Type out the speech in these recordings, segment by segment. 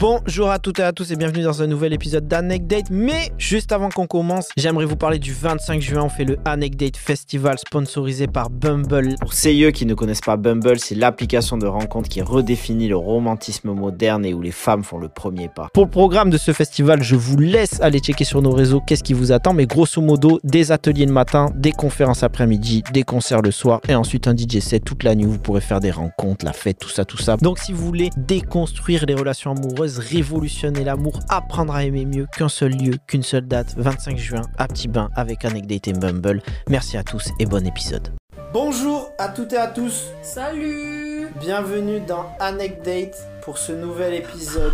Bonjour à toutes et à tous et bienvenue dans un nouvel épisode d'Anecdate. Mais juste avant qu'on commence, j'aimerais vous parler du 25 juin. On fait le Anecdate Festival sponsorisé par Bumble. Pour ceux qui ne connaissent pas Bumble, c'est l'application de rencontre qui redéfinit le romantisme moderne et où les femmes font le premier pas. Pour le programme de ce festival, je vous laisse aller checker sur nos réseaux qu'est-ce qui vous attend. Mais grosso modo, des ateliers le matin, des conférences après-midi, des concerts le soir et ensuite un DJ set toute la nuit. Vous pourrez faire des rencontres, la fête, tout ça, tout ça. Donc si vous voulez déconstruire les relations amoureuses, révolutionner l'amour, apprendre à aimer mieux qu'un seul lieu, qu'une seule date, 25 juin à Petit Bain avec Anecdate et Bumble. Merci à tous et bon épisode. Bonjour à toutes et à tous, Salut bienvenue dans Anecdate pour ce nouvel épisode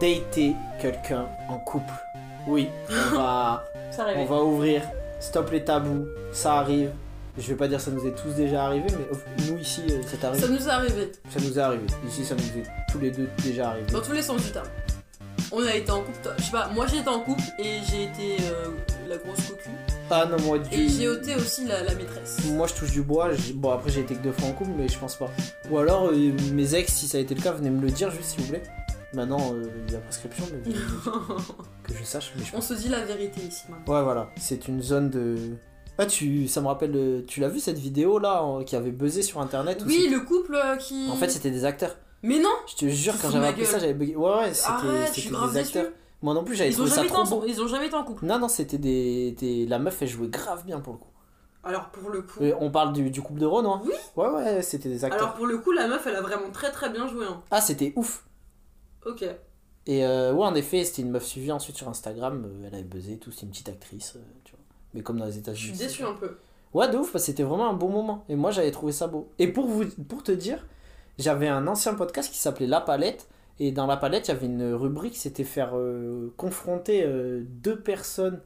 Dater quelqu'un en couple. Oui, on va, Ça on va ouvrir Stop les tabous, ça arrive. Je vais pas dire ça nous est tous déjà arrivé, mais euh, nous ici, euh, c'est arrivé. Ça nous est arrivé, Ça nous est arrivé. Ici, ça nous est tous les deux déjà arrivé. dans tous les sens du terme. On a été en couple, toi- je sais pas, moi j'ai été en couple et j'ai été euh, la grosse cocu. Ah non, moi, du... Et j'ai été aussi la, la maîtresse. Moi, je touche du bois. Bon, après, j'ai été que deux fois en couple, mais je pense pas. Ou alors, euh, mes ex, si ça a été le cas, venez me le dire, juste s'il vous plaît. Maintenant, euh, il y a prescription, mais que je sache. Mais je On se dit la vérité ici maintenant. Ouais, voilà. C'est une zone de. Ah, tu, ça me rappelle. euh, Tu l'as vu cette vidéo là qui avait buzzé sur internet Oui, le couple euh, qui. En fait, c'était des acteurs. Mais non Je te jure, quand j'avais appris ça, j'avais bugué. Ouais, ouais, c'était c'était des acteurs. Moi non plus, j'avais trouvé ça trop beau. ils ont jamais été en couple. Non, non, c'était des, des- La meuf, elle jouait grave bien pour le coup. Alors pour le coup. Euh, on parle du, du couple de Rhône, hein Oui. Ouais, ouais, c'était des acteurs. Alors pour le coup, la meuf elle a vraiment très très bien joué. Hein. Ah, c'était ouf. Ok. Et euh, ouais, en effet, c'était une meuf suivie ensuite sur Instagram. elle avait buzzé tout. C'est une petite actrice. Mais comme dans les Je États-Unis. suis c'est- déçu un peu. Ouais, de ouf, parce que c'était vraiment un bon moment. Et moi, j'avais trouvé ça beau. Et pour, vous, pour te dire, j'avais un ancien podcast qui s'appelait La Palette. Et dans La Palette, il y avait une rubrique c'était faire euh, confronter euh, deux personnes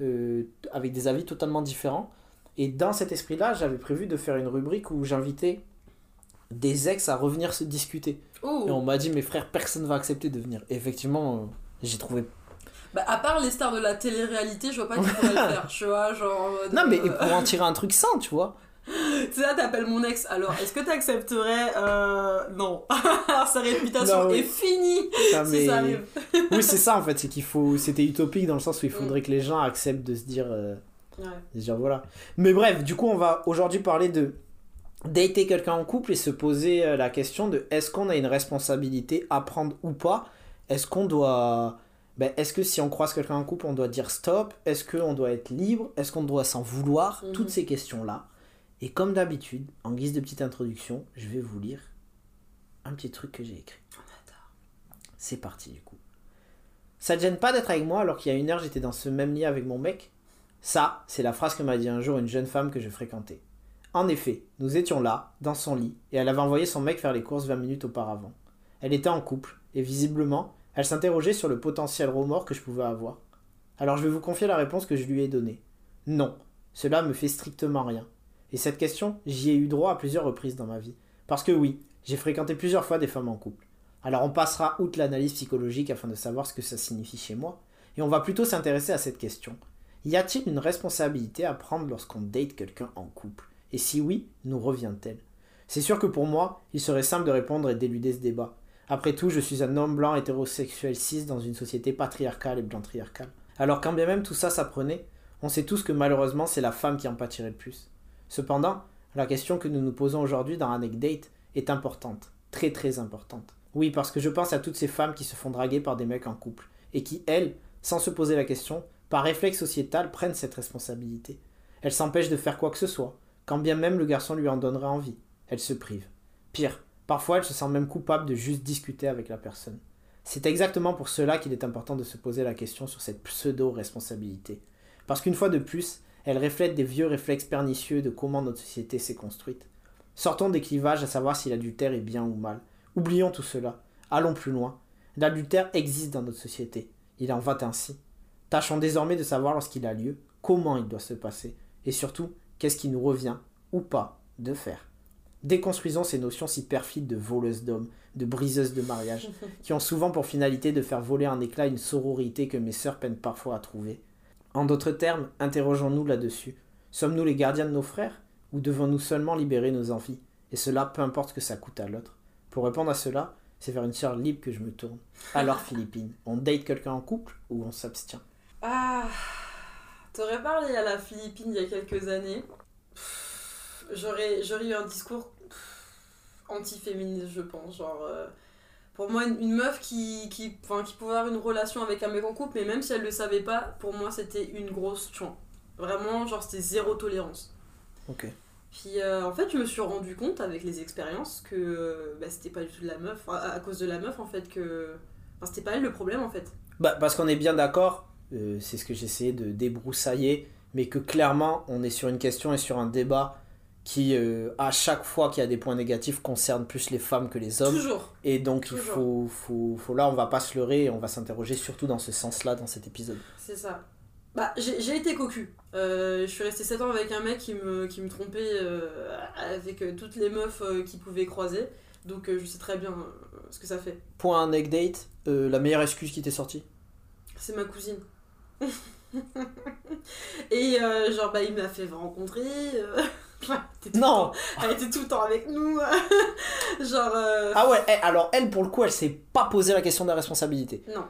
euh, avec des avis totalement différents. Et dans cet esprit-là, j'avais prévu de faire une rubrique où j'invitais des ex à revenir se discuter. Et on m'a dit, mes frères, personne va accepter de venir. Et effectivement, j'ai trouvé. Bah à part les stars de la télé-réalité, je vois pas qui pourrait le faire. Tu vois, genre. en mode, Non, mais euh, pour en tirer un truc sain, tu vois. Tu sais, là, t'appelles mon ex, alors est-ce que t'accepterais euh... Non. alors sa réputation Non, oui. est finie si ça arrive. oui, c'est ça en fait, c'est qu'il faut. C'était utopique dans le sens où il faudrait que les gens acceptent de se dire. euh, Ouais. de se dire voilà. Mais bref, du coup, on va aujourd'hui parler de dater quelqu'un en couple et se poser euh, la question de est-ce qu'on a une responsabilité à prendre ou pas? Est-ce qu'on doit. Ben, est-ce que si on croise quelqu'un en couple, on doit dire stop? Est-ce qu'on doit être libre? Est-ce qu'on doit s'en vouloir? Mhm. Toutes ces questions-là. Et comme d'habitude, en guise de petite introduction, je vais vous lire un petit truc que j'ai écrit. C'est parti du coup. Ça te gêne pas d'être avec moi alors qu'il y a une heure j'étais dans ce même lit avec mon mec? Ça, c'est la phrase que m'a dit un jour une jeune femme que je fréquentais. En effet, nous étions là, dans son lit, et elle avait envoyé son mec faire les courses 20 minutes auparavant. Elle était en couple, et visiblement, elle s'interrogeait sur le potentiel remords que je pouvais avoir. Alors je vais vous confier la réponse que je lui ai donnée. Non, cela me fait strictement rien. Et cette question, j'y ai eu droit à plusieurs reprises dans ma vie. Parce que oui, j'ai fréquenté plusieurs fois des femmes en couple. Alors on passera outre l'analyse psychologique afin de savoir ce que ça signifie chez moi, et on va plutôt s'intéresser à cette question. Y a-t-il une responsabilité à prendre lorsqu'on date quelqu'un en couple? Et si oui, nous revient-elle? C'est sûr que pour moi, il serait simple de répondre et d'éluder ce débat. Après tout, je suis un homme blanc hétérosexuel cis dans une société patriarcale et blanc-triarcale. Alors quand bien même tout ça s'apprenait, on sait tous que malheureusement c'est la femme qui en pâtirait le plus. Cependant, la question que nous nous posons aujourd'hui dans Anecdate est importante, très très importante. Oui, parce que je pense à toutes ces femmes qui se font draguer par des mecs en couple, et qui, elles, sans se poser la question, par réflexe sociétal, prennent cette responsabilité. Elles s'empêchent de faire quoi que ce soit, quand bien même le garçon lui en donnerait envie. Elles se privent. Pire, parfois elles se sentent même coupables de juste discuter avec la personne. C'est exactement pour cela qu'il est important de se poser la question sur cette pseudo-responsabilité. Parce qu'une fois de plus, elle reflète des vieux réflexes pernicieux de comment notre société s'est construite. Sortons des clivages à savoir si l'adultère est bien ou mal. Oublions tout cela. Allons plus loin. L'adultère existe dans notre société. Il en va ainsi. Tâchons désormais de savoir lorsqu'il a lieu, comment il doit se passer, et surtout, qu'est-ce qui nous revient, ou pas, de faire. Déconstruisons ces notions si perfides de voleuses d'hommes, de briseuses de mariage, qui ont souvent pour finalité de faire voler en éclats une sororité que mes sœurs peinent parfois à trouver. En d'autres termes, interrogeons-nous là-dessus. Sommes-nous les gardiens de nos frères, ou devons-nous seulement libérer nos envies, et cela peu importe que ça coûte à l'autre Pour répondre à cela, c'est vers une sœur libre que je me tourne. Alors Philippine, on date quelqu'un en couple ou on s'abstient? Ah, t'aurais parlé à la Philippine il y a quelques années. J'aurais, j'aurais eu un discours anti-féministe, je pense. Genre, euh, pour moi, une, une meuf qui, qui, enfin, qui pouvait avoir une relation avec un mec en couple, mais même si elle le savait pas, pour moi, c'était une grosse chouin. Vraiment, genre, c'était zéro tolérance. Ok. Puis euh, en fait, je me suis rendu compte avec les expériences que euh, bah, c'était pas du tout de la meuf, à cause de la meuf en fait, que. Enfin, c'était pas elle le problème en fait. Bah, parce qu'on est bien d'accord, euh, c'est ce que j'essayais de débroussailler, mais que clairement, on est sur une question et sur un débat qui, euh, à chaque fois qu'il y a des points négatifs, concerne plus les femmes que les hommes. Toujours. Et donc, il faut, faut, faut, là, on va pas se leurrer, on va s'interroger surtout dans ce sens-là, dans cet épisode. C'est ça. Bah, j'ai été cocu. Euh, je suis restée 7 ans avec un mec qui me, qui me trompait euh, avec toutes les meufs qu'il pouvait croiser. Donc je sais très bien ce que ça fait. Point neck date, la meilleure excuse qui t'est sortie? C'est ma cousine. Et genre, bah, il m'a fait rencontrer. Non temps- Elle était tout le temps avec nous. genre. euh, Ah ouais, elle- alors elle, pour le coup, elle s'est pas posé la question de la responsabilité. Non.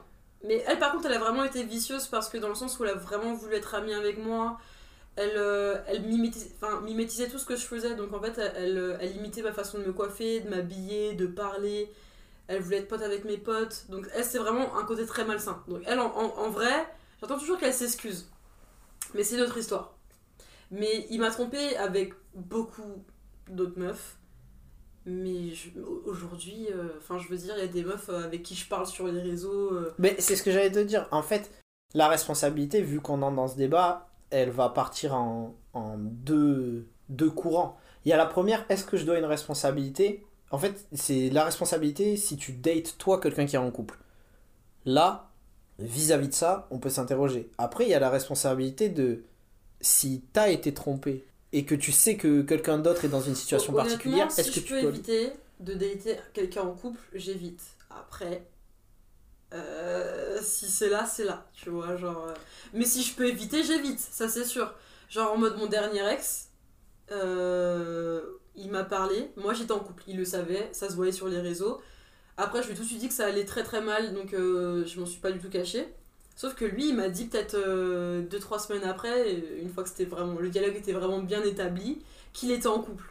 Mais elle, par contre, elle a vraiment été vicieuse parce que dans le sens où elle a vraiment voulu être amie avec moi, elle, euh, elle mimétisait, tout ce que je faisais. Donc en fait, elle, elle, elle imitait ma façon de me coiffer, de m'habiller, de parler. Elle voulait être pote avec mes potes. Donc elle, c'est vraiment un côté très malsain. Donc elle, en, en- en vrai, j'entends toujours qu'elle s'excuse. Mais c'est notre histoire. Mais il m'a trompé avec beaucoup d'autres meufs. Mais aujourd'hui, euh, enfin, je veux dire, il y a des meufs euh, avec qui je parle sur les réseaux. euh, Mais c'est ce que j'allais te dire. En fait, la responsabilité, vu qu'on entre dans ce débat, elle va partir en, en deux, deux courants. Il y a la première, est-ce que je dois une responsabilité? En fait, c'est la responsabilité si tu dates toi quelqu'un qui est en couple. Là, vis-à-vis de ça, on peut s'interroger. Après, il y a la responsabilité de si t'as été trompé et que tu sais que quelqu'un d'autre est dans une situation particulière, si est-ce que je tu peux dois... éviter de dater quelqu'un en couple, j'évite. Après, euh, si c'est là, c'est là, tu vois, genre... euh, Mais si je peux éviter, j'évite, ça c'est sûr. Genre en mode mon dernier ex, euh, il m'a parlé, moi j'étais en couple, il le savait, ça se voyait sur les réseaux. Après, je lui ai tout de suite dit que ça allait très très mal, donc je m'en suis pas du tout cachée. Sauf que lui, il m'a dit peut-être 2-3 semaines après, une fois que c'était vraiment, le dialogue était vraiment bien établi, qu'il était en couple.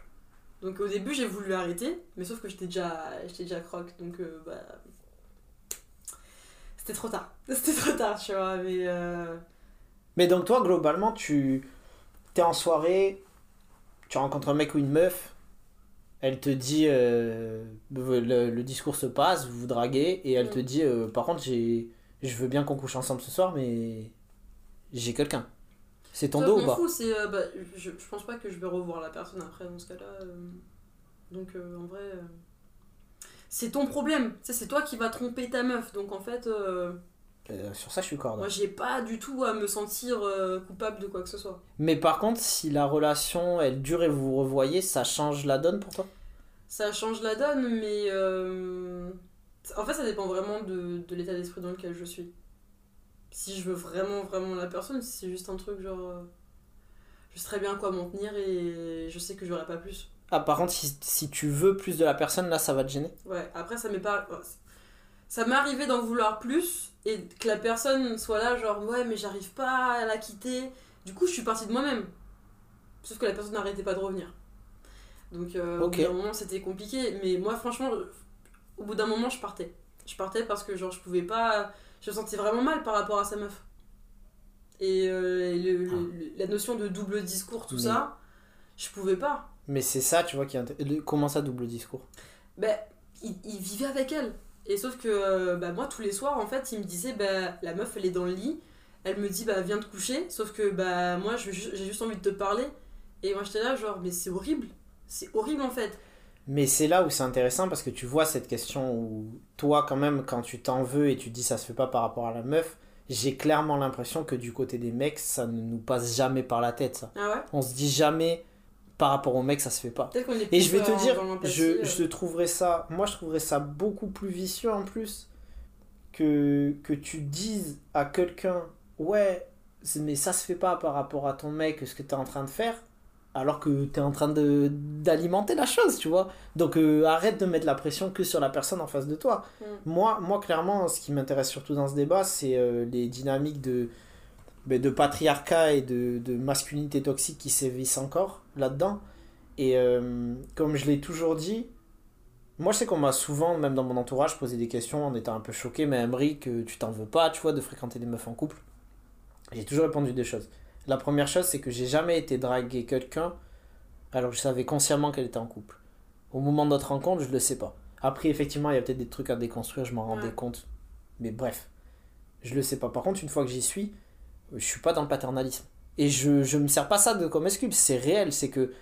Donc au début, j'ai voulu arrêter, mais sauf que j'étais déjà, j'étais déjà croque, donc euh, bah. C'était trop tard. C'était trop tard, tu vois, mais. euh, Mais donc toi, globalement, tu es en soirée, tu rencontres un mec ou une meuf, elle te dit, euh, le, le discours se passe, vous vous draguez, et elle te Mm. dit, euh, par contre, j'ai, je veux bien qu'on couche ensemble ce soir, mais j'ai quelqu'un. C'est ton ça, dos ou pas euh, bah, je, je pense pas que je vais revoir la personne après dans ce cas-là. euh, Donc euh, en vrai. C'est ton problème, c'est toi qui vas tromper ta meuf, donc en fait, Sur ça, je suis cordon. moi j'ai pas du tout à me sentir coupable de quoi que ce soit. Mais par contre, si la relation, elle dure et vous vous revoyez, ça change la donne pour toi? Ça change la donne, mais en fait, ça dépend vraiment de, de l'état d'esprit dans lequel je suis. Si je veux vraiment, vraiment la personne, si c'est juste un truc genre. euh, Je sais très bien à quoi m'en tenir et je sais que j'aurai pas plus. Ah, par contre, si, si tu veux plus de la personne, là, ça va te gêner Ouais, après, ça m'est pas. Ça m'est arrivé d'en vouloir plus et que la personne soit là, genre, ouais, mais j'arrive pas à la quitter. Du coup, je suis partie de moi-même. Sauf que la personne n'arrêtait pas de revenir. Donc, euh, Ok. au bout d'un moment, c'était compliqué. Mais moi, franchement, au bout d'un moment, je partais. Je partais parce que, genre, je pouvais pas. Je me sentais vraiment mal par rapport à sa meuf. Et euh, le- le- la notion de double discours, tout Mais- ça, je pouvais pas. Mais c'est ça, tu vois, qui est Comment ça, double discours? Ben, il, il vivait avec elle. Et sauf que euh, bah, moi, tous les soirs, en fait, il me disait, bah, la meuf, elle est dans le lit. Elle me dit, bah, viens te coucher. Sauf que bah, moi, j'ai juste envie de te parler. Et moi, j'étais là, genre, mais c'est horrible. C'est horrible, en fait. Mais c'est là où c'est intéressant parce que tu vois cette question où toi quand même quand tu t'en veux et tu dis ça se fait pas par rapport à la meuf, j'ai clairement l'impression que du côté des mecs ça ne nous passe jamais par la tête ça. Ah ouais? On se dit jamais par rapport aux mecs ça se fait pas. Et je vais te dans- dire, je, euh. je trouverais ça, moi je trouverais ça beaucoup plus vicieux en plus que, que tu dises à quelqu'un ouais mais ça se fait pas par rapport à ton mec ce que tu es en train de faire alors que tu es en train de d'alimenter la chose, tu vois. Donc euh, arrête de mettre la pression que sur la personne en face de toi. Mm. Moi, moi, clairement, ce qui m'intéresse surtout dans ce débat, c'est euh, les dynamiques de, ben, de patriarcat et de, de masculinité toxique qui sévissent encore là-dedans. Et euh, comme je l'ai toujours dit, moi je sais qu'on m'a souvent, même dans mon entourage, posé des questions en étant un peu choqué, mais Emery, que tu t'en veux pas, tu vois, de fréquenter des meufs en couple. J'ai toujours répondu des choses. La première chose, c'est que j'ai jamais été draguer quelqu'un alors que je savais consciemment qu'elle était en couple. Au moment de notre rencontre, je le sais pas. Après, effectivement, il y a peut-être des trucs à déconstruire, je m'en rendais Ouais. compte. Mais bref, je le sais pas. Par contre, une fois que j'y suis, je suis pas dans le paternalisme. Et je, je me sers pas ça de comme excuse, c'est réel, c'est que.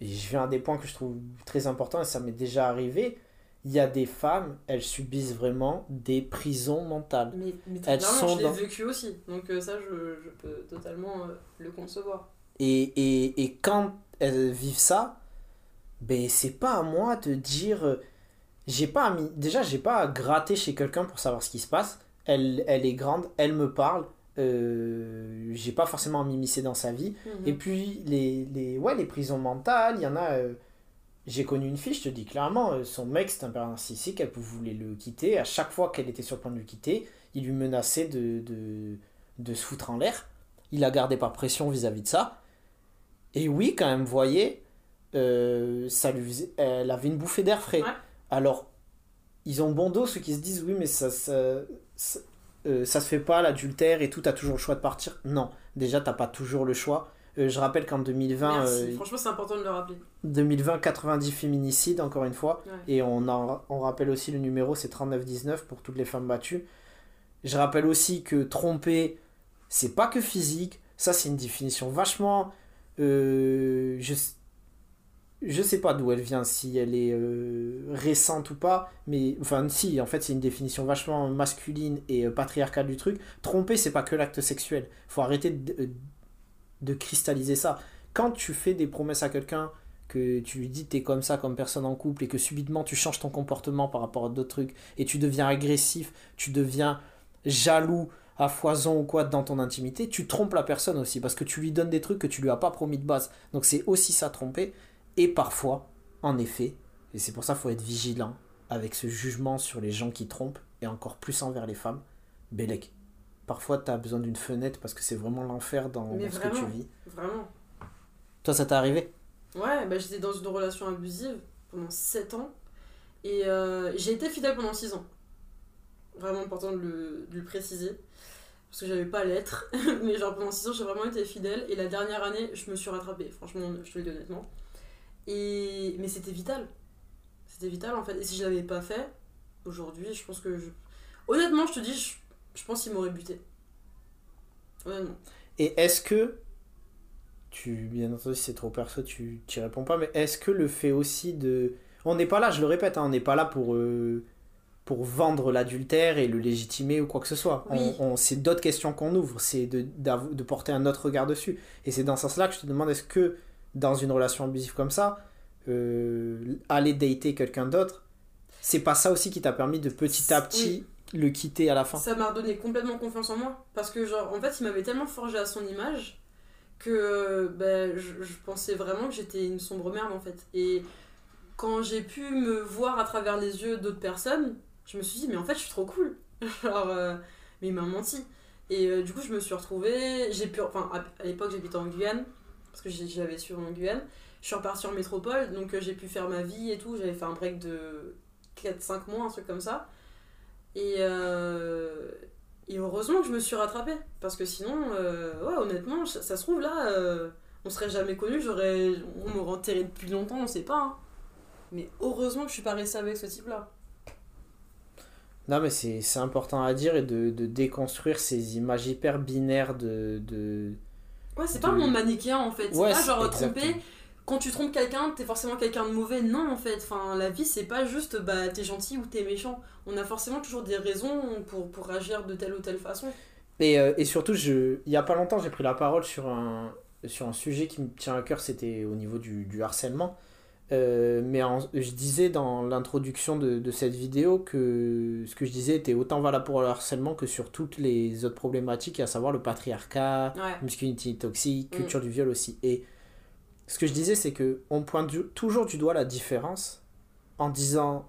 Et je viens à des points que je trouve très importants et ça m'est déjà arrivé. Il y a des femmes, elles subissent vraiment des prisons mentales. Mais, mais Elles sont je dans- vécu aussi. Donc euh, ça, je, je peux totalement euh, le concevoir. Et, et, et quand elles vivent ça, ben c'est pas à moi de dire. euh, J'ai pas déjà, j'ai pas à gratter chez quelqu'un pour savoir ce qui se passe. Elle, elle est grande, elle me parle. j'ai pas forcément à m'immiscer dans sa vie. Mhm. Et puis, les, les, ouais, les prisons mentales, il y en a. j'ai connu une fille, je te dis clairement, euh, son mec c'était un père narcissique, elle voulait le quitter. À chaque fois qu'elle était sur le point de le quitter, il lui menaçait de, de, de se foutre en l'air. Il a gardé par pression vis-à-vis de ça. Et oui, quand même, voyez, euh, ça lui faisait- elle avait une bouffée d'air frais. Ouais. Alors, ils ont bon dos ceux qui se disent oui, mais ça, ça, ça, euh, ça se fait pas, l'adultère et tout, t'as toujours le choix de partir. Non, déjà, t'as pas toujours le choix. Euh, je rappelle qu'en 2020, Merci. euh, Franchement, c'est important de le rappeler. 2020, 90 féminicides, encore une fois. Ouais. Et on, en, on rappelle aussi le numéro, c'est 3919 pour toutes les femmes battues. Je rappelle aussi que tromper, c'est pas que physique. Ça, c'est une définition vachement. euh, je, je sais pas d'où elle vient, si elle est récente ou pas. Mais enfin, si, en fait, c'est une définition vachement masculine et patriarcale du truc. Tromper, c'est pas que l'acte sexuel. Faut arrêter de, de cristalliser ça. Quand tu fais des promesses à quelqu'un que tu lui dis t'es comme ça comme personne en couple et que subitement tu changes ton comportement par rapport à d'autres trucs et tu deviens agressif, tu deviens jaloux à foison ou quoi dans ton intimité, tu trompes la personne aussi parce que tu lui donnes des trucs que tu lui as pas promis de base. Donc c'est aussi ça tromper et parfois en effet, et c'est pour ça qu'il faut être vigilant avec ce jugement sur les gens qui trompent et encore plus envers les femmes, Bélec. Parfois tu as besoin d'une fenêtre parce que c'est vraiment l'enfer dans, dans ce que tu vraiment. vis. Vraiment. Toi ça t'est arrivé? Ouais, bah, j'étais dans une relation abusive pendant 7 ans. Et euh, j'ai été fidèle pendant 6 ans. Vraiment important de le, de le préciser. Parce que j'avais pas l'être. Mais genre pendant 6 ans, j'ai vraiment été fidèle. Et la dernière année, je me suis rattrapée. Franchement, je te le dis honnêtement. Et... Mais c'était vital. C'était vital en fait. Et si je l'avais pas fait, aujourd'hui, je pense que je. Honnêtement, je te dis, je, je pense qu'il m'aurait buté. Honnêtement. Et est-ce que, tu, bien entendu, si c'est trop perso, tu n'y réponds pas, mais est-ce que le fait aussi de... On n'est pas là, je le répète, hein, on n'est pas là pour, euh, pour vendre l'adultère et le légitimer ou quoi que ce soit. On- Oui. On, c'est d'autres questions qu'on ouvre, c'est de, de porter un autre regard dessus. Et c'est dans ce sens-là que je te demande, est-ce que dans une relation abusive comme ça, euh, aller dater quelqu'un d'autre, c'est pas ça aussi qui t'a permis de petit à petit le quitter à la fin Ça m'a redonné complètement confiance en moi. Parce que, genre, en fait, il m'avait tellement forgé à son image que ben, je, pensais vraiment que j'étais une sombre merde, en fait. Et quand j'ai pu me voir à travers les yeux d'autres personnes, je me suis dit, mais en fait, je suis trop cool. genre, euh, mais il m'a menti. Et euh, du coup, je me suis retrouvée. J'ai pu. Enfin, à, l'époque, j'habitais en Guyane. Parce que j'avais su en Guyane. Je suis repartie en métropole. Donc, euh, j'ai pu faire ma vie et tout. J'avais fait un break de 4-5 mois, un truc comme ça. Et, euh, et heureusement que je me suis rattrapée. Parce que sinon, euh, ouais, honnêtement, ça, ça se trouve là, euh, on serait jamais connus. J'aurais, on m'aurait enterré depuis longtemps, on sait pas. hein. Mais heureusement que je suis pas restée avec ce type-là. Non, mais c'est c'est important à dire et de, de déconstruire ces images hyper binaires de. de... Ouais, c'est pas De- un monde manichéen en fait. Ouais, c'est pas genre exactement. Quand tu trompes quelqu'un, t'es forcément quelqu'un de mauvais. Non, en fait. Enfin, la vie, c'est pas juste bah, t'es gentil ou t'es méchant. On a forcément toujours des raisons pour, pour agir de telle ou telle façon. Et, euh, et surtout, je, il y a pas longtemps, j'ai pris la parole sur un, sur un sujet qui me tient à cœur, c'était au niveau du, du harcèlement. Euh, mais en- je disais dans l'introduction de, de cette vidéo que ce que je disais était autant valable pour le harcèlement que sur toutes les autres problématiques, à savoir le patriarcat, Ouais. masculinité toxique, Mm. culture du viol aussi. Et ce que je disais, c'est que on pointe toujours du doigt la différence en disant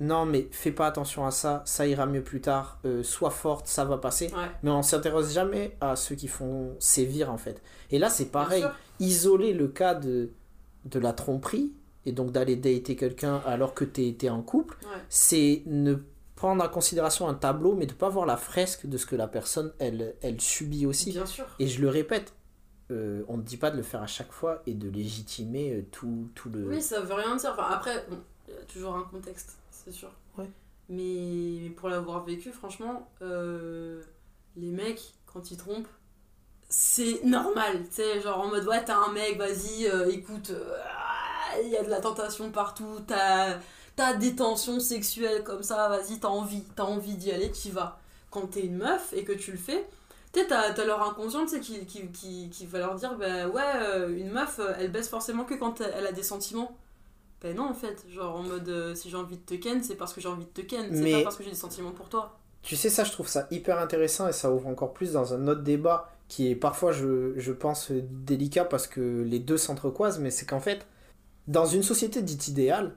non, mais fais pas attention à ça, ça ira mieux plus tard, euh, sois forte, ça va passer. Mais on s'intéresse jamais à ceux qui font sévir en fait. Et là, c'est pareil. Isoler le cas de, de la tromperie et donc d'aller dater quelqu'un alors que tu es, en couple, c'est ne prendre en considération un tableau, mais de pas voir la fresque de ce que la personne, elle, elle subit aussi. Bien sûr. Et je le répète, euh, on ne dit pas de le faire à chaque fois et de légitimer euh, tout, tout le... Oui, ça veut rien dire. Enfin, après, il y a toujours un contexte, c'est sûr. Ouais. Mais, pour l'avoir vécu, franchement, euh, les mecs, quand ils trompent, c'est normal. Tu sais, genre en mode, ouais, t'as un mec, vas-y, écoute, il y a de la tentation partout, t'as as des tensions sexuelles comme ça, vas-y, t'as envie, t'as envie d'y aller, t'y vas. Quand t'es une meuf et que tu le fais, tu sais, t'as leur inconscient, tu sais, qui, qui, qui, qui, va leur dire, bah ouais, euh, une meuf, euh, elle baisse forcément que quand elle a des sentiments. Ben non, en fait, genre en mode, euh, si j'ai envie de te ken, c'est parce que j'ai envie de te ken, c'est pas parce que j'ai des sentiments pour toi. Tu sais, ça, je trouve ça hyper intéressant et ça ouvre encore plus dans un autre débat qui est parfois, je, je pense, délicat parce que les deux s'entrecroisent, mais c'est qu'en fait, dans une société dite idéale,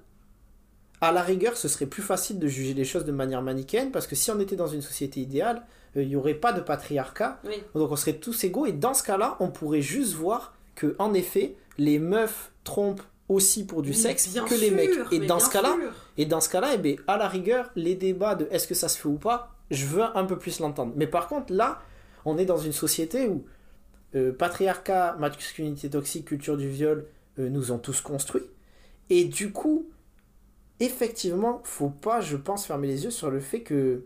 à la rigueur, ce serait plus facile de juger les choses de manière manichéenne parce que si on était dans une société idéale, euh, il n'y aurait pas de patriarcat. Donc on serait tous égaux. Et dans ce cas-là, on pourrait juste voir que, en effet, les meufs trompent aussi pour du sexe que les mecs. Et dans, ce cas-là, et dans ce cas-là, eh bien, à la rigueur, les débats de est-ce que ça se fait ou pas, je veux un peu plus l'entendre. Mais par contre, là, on est dans une société où euh, patriarcat, masculinité toxique, culture du viol euh, nous ont tous construits. Et du coup, effectivement, faut pas, je pense, fermer les yeux sur le fait que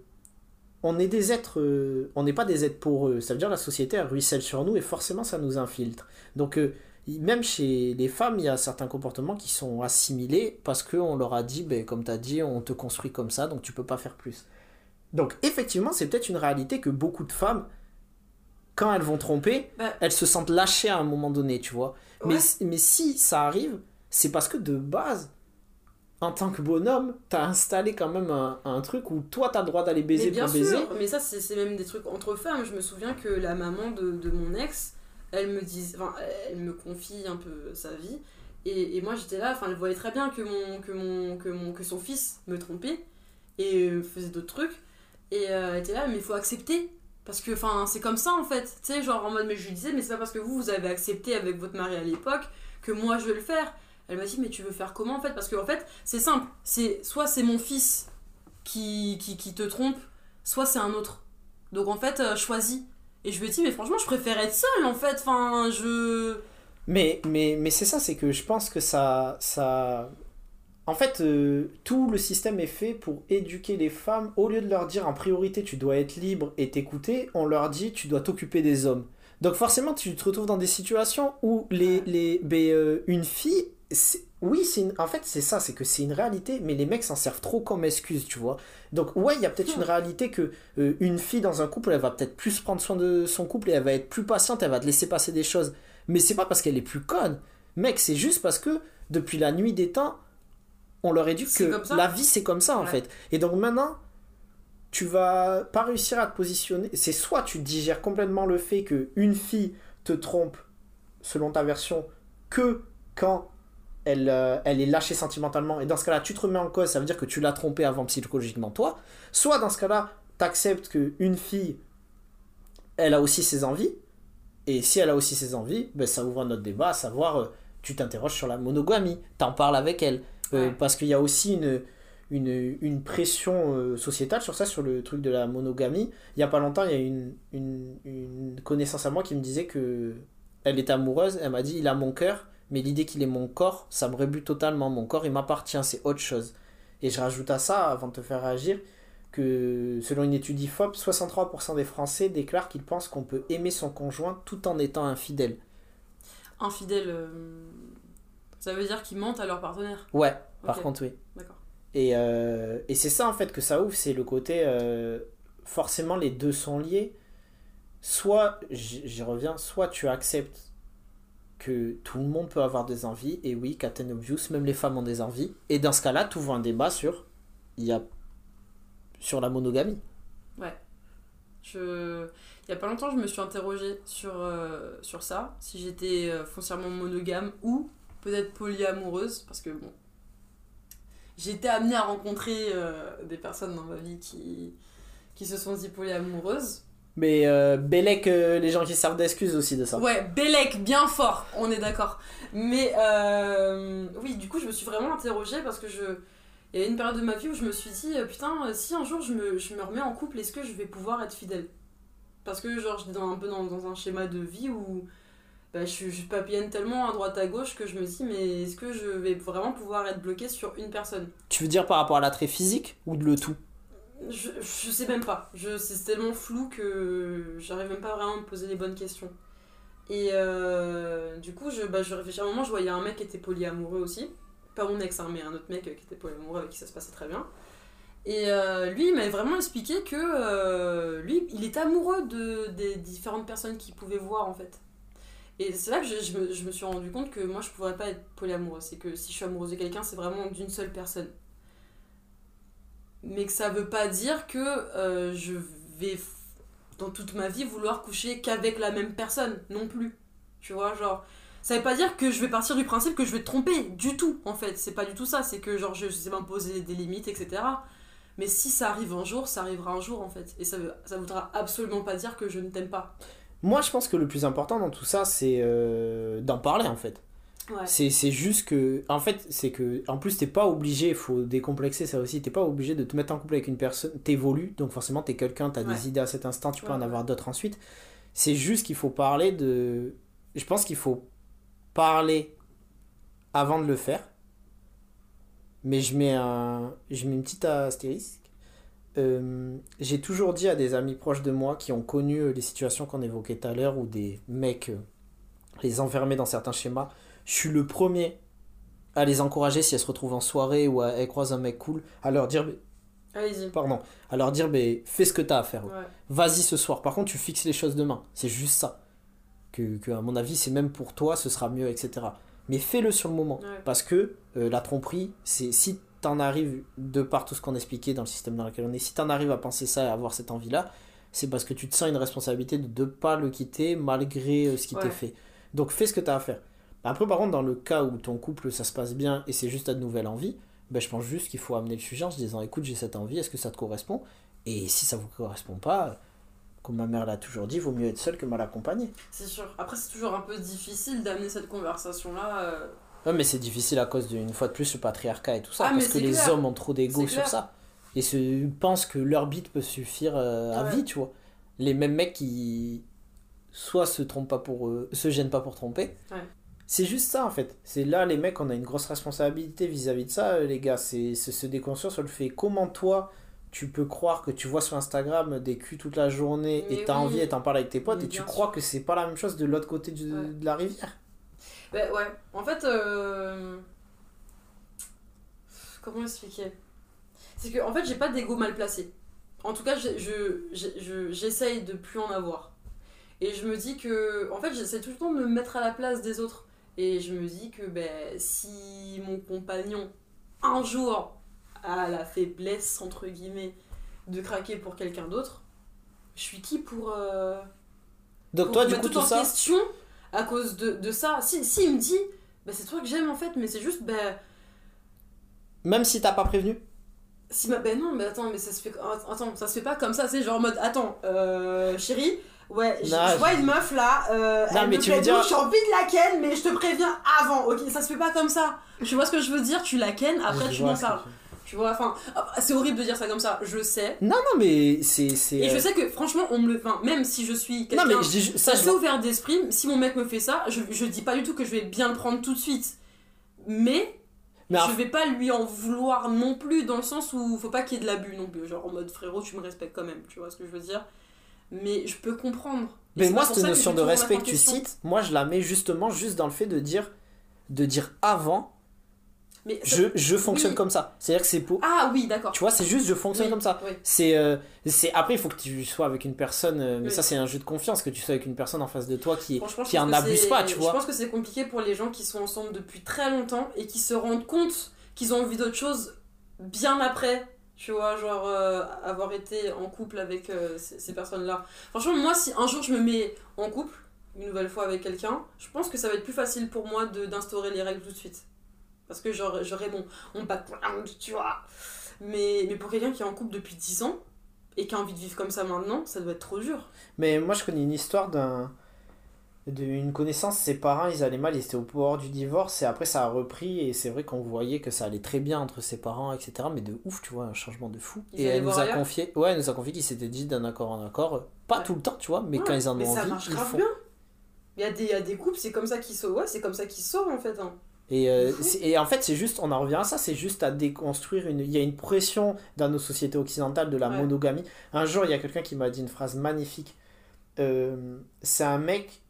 on est des êtres, euh, on n'est pas des êtres pour eux. Ça veut dire la société elle ruisselle sur nous et forcément ça nous infiltre. Donc euh, même chez les femmes, il y a certains comportements qui sont assimilés parce qu'on leur a dit, ben, comme tu as dit, on te construit comme ça, donc tu peux pas faire plus. Donc effectivement, c'est peut-être une réalité que beaucoup de femmes, quand elles vont tromper, bah. elles se sentent lâchées à un moment donné, tu vois. Mais, mais si ça arrive, c'est parce que de base, en tant que bonhomme, t'as installé quand même un, truc où toi t'as le droit d'aller baiser mais bien sûr, Mais ça, c'est même des trucs entre femmes. Je me souviens que la maman de, mon ex, elle me dit, enfin, elle me confie un peu sa vie. Et, moi j'étais là, enfin, elle voyait très bien que, mon, que, mon, que, mon, que son fils me trompait et euh, faisait d'autres trucs. Et euh, elle était là, mais il faut accepter. Parce que enfin, c'est comme ça en fait. Tu sais, genre en mode, mais je lui disais, mais c'est pas parce que vous, vous avez accepté avec votre mari à l'époque que moi je vais le faire. Elle m'a dit, mais tu veux faire comment en fait? Parce qu'en en fait, c'est simple. C'est soit c'est mon fils qui, qui, qui, te trompe, soit c'est un autre. Donc en fait, euh, choisis. Et je lui ai dit, mais franchement, je préfère être seule en fait. Enfin, je. Mais, mais, mais c'est ça, c'est que je pense que ça. ça... En fait, euh, tout le système est fait pour éduquer les femmes. Au lieu de leur dire en priorité tu dois être libre et t'écouter, on leur dit tu dois t'occuper des hommes. Donc forcément, tu te retrouves dans des situations où les, les, ben, euh, une fille oui, c'est en fait, c'est ça, c'est que c'est une réalité, mais les mecs s'en servent trop comme excuse, tu vois. Donc, ouais, il y a peut-être une réalité que euh, une fille dans un couple, elle va peut-être plus prendre soin de son couple et elle va être plus patiente, elle va te laisser passer des choses. Mais c'est pas parce qu'elle est plus conne. Mec, c'est juste parce que depuis la nuit des temps, on leur éduque que la vie c'est comme ça en fait. Et donc maintenant, tu vas pas réussir à te positionner. C'est soit tu digères complètement le fait que une fille te trompe, selon ta version, que quand elle, euh, elle est lâchée sentimentalement, et dans ce cas-là, tu te remets en cause, ça veut dire que tu l'as trompée avant psychologiquement toi. Soit dans ce cas-là, tu acceptes qu'une fille, elle a aussi ses envies, et si elle a aussi ses envies, ben, ça ouvre un autre débat, à savoir, euh, tu t'interroges sur la monogamie, t'en parles avec elle. Euh, parce qu'il y a aussi une, une, une pression sociétale sur ça, sur le truc de la monogamie. Il y a pas longtemps, il y a une, une, une connaissance à moi qui me disait que elle est amoureuse, elle m'a dit, il a mon cœur, mais l'idée qu'il est mon corps, ça me rebute totalement. Mon corps, il m'appartient, c'est autre chose. Et je rajoute à ça, avant de te faire réagir, que selon une étude IFOP, 63% des Français déclarent qu'ils pensent qu'on peut aimer son conjoint tout en étant infidèle. Infidèle, euh, ça veut dire qu'ils mentent à leur partenaire Ouais, par contre, oui. D'accord. Et, euh, et c'est ça en fait que ça ouvre, c'est le côté euh, forcément les deux sont liés. Soit, j'y reviens, soit tu acceptes que tout le monde peut avoir des envies, et oui, Captain Obvious, même les femmes ont des envies. Et dans ce cas-là, tu vois un débat sur, y a, sur la monogamie. Ouais. Je... Il y a pas longtemps, je me suis interrogée sur, euh, sur ça, si j'étais euh, foncièrement monogame ou peut-être polyamoureuse, parce que bon, j'ai été amenée à rencontrer euh, des personnes dans ma vie qui, qui se sont dit polyamoureuses. Mais euh, Bélec, euh, les gens qui servent d'excuses aussi de ça. Ouais, Bélec, bien fort, on est d'accord. Mais euh, oui, du coup, je me suis vraiment interrogée parce que je. Il y a une période de ma vie où je me suis dit, euh, putain, si un jour je me, je me remets en couple, est-ce que je vais pouvoir être fidèle? Parce que, genre, j'étais un peu dans, dans un schéma de vie où bah, je, je papillonne tellement à droite à gauche que je me dis, mais est-ce que je vais vraiment pouvoir être bloquée sur une personne? Tu veux dire par rapport à l'attrait physique ou de le tout? Je, je sais même pas. C'est tellement flou que j'arrive même pas vraiment à me poser les bonnes questions. Et euh, du coup, je, bah, je réfléchis. À un moment, je voyais un mec qui était polyamoureux aussi. Pas mon ex, hein, mais un autre mec qui était polyamoureux avec qui ça se passait très bien. Et euh, lui, il m'avait vraiment expliqué que euh, lui, il était amoureux de, des différentes personnes qu'il pouvait voir en fait. Et c'est là que je, je me, je me suis rendu compte que moi, je pourrais pas être polyamoureuse. C'est que si je suis amoureuse de quelqu'un, c'est vraiment d'une seule personne mais que ça veut pas dire que euh, je vais dans toute ma vie vouloir coucher qu'avec la même personne non plus. Tu vois genre ça veut pas dire que je vais partir du principe que je vais te tromper du tout en fait. C'est pas du tout ça. C'est que genre je, je sais m'imposer des limites etc mais si ça arrive un jour ça arrivera un jour en fait. Et ça veut, ça voudra absolument pas dire que je ne t'aime pas. Moi, je pense que le plus important dans tout ça, c'est euh, d'en parler en fait. Ouais C'est c'est juste que. En fait, c'est que. En plus, t'es pas obligé, il faut décomplexer ça aussi. T'es pas obligé de te mettre en couple avec une personne. T'évolues, donc forcément, t'es quelqu'un, t'as Ouais. des idées à cet instant, tu peux Ouais, en avoir d'autres ensuite. C'est juste qu'il faut parler de. Je pense qu'il faut parler avant de le faire. Mais je mets, un... je mets une petite astérisque. Euh, j'ai toujours dit à des amis proches de moi qui ont connu euh, les situations qu'on évoquait tout à l'heure où des mecs euh, les enfermaient dans certains schémas. Je suis le premier à les encourager si elles se retrouvent en soirée ou à- elles croisent un mec cool, à leur dire, allez-y pardon, à leur dire, fais ce que t'as à faire. ouais Vas-y ce soir. Par contre, tu fixes les choses demain. C'est juste ça. Que, que, à mon avis, c'est même pour toi, ce sera mieux, etc. Mais fais-le sur le moment. Ouais. Parce que euh, la tromperie, c'est si t'en arrives, de par tout ce qu'on expliquait dans le système dans lequel on est, si t'en arrives à penser ça et à avoir cette envie-là, c'est parce que tu te sens une responsabilité de ne pas le quitter malgré euh, ce qui Ouais. t'est fait. Donc fais ce que t'as à faire. Après, par contre, dans le cas où ton couple, ça se passe bien et c'est juste ta nouvelle envie, ben, je pense juste qu'il faut amener le sujet en se disant écoute, j'ai cette envie, est-ce que ça te correspond? Et si ça vous correspond pas, comme ma mère l'a toujours dit, vaut mieux être seul que mal accompagné. c'est sûr après c'est toujours un peu difficile d'amener cette conversation là Ouais, mais c'est difficile à cause d'une fois de plus le patriarcat et tout ça, Ah, parce que les hommes ont trop d'ego sur clair. ça. Et se pensent que leur bite peut suffire euh, à Ouais. vie, tu vois. Les mêmes mecs qui soit se trompent pas pour eux, se gênent pas pour tromper. Ouais. C'est juste ça en fait. C'est là les mecs, on a une grosse responsabilité vis-à-vis de ça, euh, les gars. C'est se déconstruire sur le fait comment toi tu peux croire que tu vois sur Instagram des culs toute la journée Mais et t'as oui. envie et t'en parles avec tes potes Mais et tu crois sûr. que c'est pas la même chose de l'autre côté du- Ouais. de la rivière. Ben ouais, en fait, euh, comment expliquer? C'est que en fait, j'ai pas d'ego mal placé. En tout cas, je- je- j'essaye de plus en avoir. Et je me dis que, en fait, j'essaie tout le temps de me mettre à la place des autres. Et je me dis que ben, si mon compagnon, un jour, a la faiblesse, entre guillemets, de craquer pour quelqu'un d'autre, je suis qui pour... euh, Donc pour toi, du coup, tout tout en ça. question à cause de, de ça. Si, si il me dit, bah, c'est toi que j'aime en fait, mais c'est juste, ben Même si t'as pas prévenu. si ma, ben non, mais attends, mais ça se fait, attends, ça se fait pas comme ça, c'est genre en mode, attends, euh, chérie, ouais, je Non, je je- vois une meuf là, euh, Non, elle mais me tu veux dire- j'ai envie de la ken, mais je te préviens avant, ok, ça se fait pas comme ça. Tu vois ce que je veux dire, tu la ken, après Je tu m'en parles. tu- vois, enfin, c'est horrible de dire ça comme ça, je sais. Non, non, mais c'est. Et je euh, sais que franchement, on me le. Enfin, même si je suis Non, quelqu'un mais je dis ju- ça, je assez ouvert d'esprit, si mon mec me fait ça, je, je dis pas du tout que je vais bien le prendre tout de suite. Mais, Mais je vais pas lui en vouloir non plus, dans le sens où faut pas qu'il y ait de l'abus non plus. Genre en mode frérot, tu me respectes quand même, tu vois ce que je veux dire? Mais je peux comprendre. Et Mais moi, cette notion je de respect que tu cites, moi, je la mets justement juste dans le fait de dire, de dire avant, Mais ça- je, je fonctionne oui. comme ça. C'est-à-dire que c'est pour. Ah oui, d'accord. Tu vois, c'est juste je fonctionne Oui, comme ça. oui. C'est, euh, c'est après il faut que tu sois avec une personne, euh, mais ça c'est un jeu de confiance que tu sois avec une personne en face de toi qui je qui en abuse pas, tu Je vois. pense que c'est compliqué pour les gens qui sont ensemble depuis très longtemps et qui se rendent compte qu'ils ont envie d'autre chose bien après. Tu vois, genre euh, avoir été en couple avec euh, ces, personnes-là. Franchement, moi, si un jour je me mets en couple, une nouvelle fois avec quelqu'un, je pense que ça va être plus facile pour moi d'instaurer les règles tout de suite. Parce que j'aurai j'aurai mon, mon background, tu vois. Mais, mais pour quelqu'un qui est en couple depuis 10 ans et qui a envie de vivre comme ça maintenant, ça doit être trop dur. Mais moi, je connais une histoire d'un d'une connaissance, ses parents, ils allaient mal, ils étaient au bord du divorce, et après ça a repris, et c'est vrai qu'on voyait que ça allait très bien entre ses parents, etc. Mais de ouf, tu vois, un changement de fou. Ils et elle nous a confié, ouais, elle nous a confié qu'ils s'étaient dit d'un accord en accord, pas Ouais. tout le temps, tu vois, mais Ouais, quand ils en ont mais ça envie, marche ils grave font. bien. Il y, a des, il y a des couples, c'est comme ça qu'ils sauvent. Ouais, c'est comme ça qu'ils sauvent en fait. hein. Et, euh, et en fait, c'est juste, on en revient à ça, c'est juste à déconstruire une. Il y a une pression dans nos sociétés occidentales de la Ouais. monogamie. Un jour, il y a quelqu'un qui m'a dit une phrase magnifique. Euh, c'est un mec.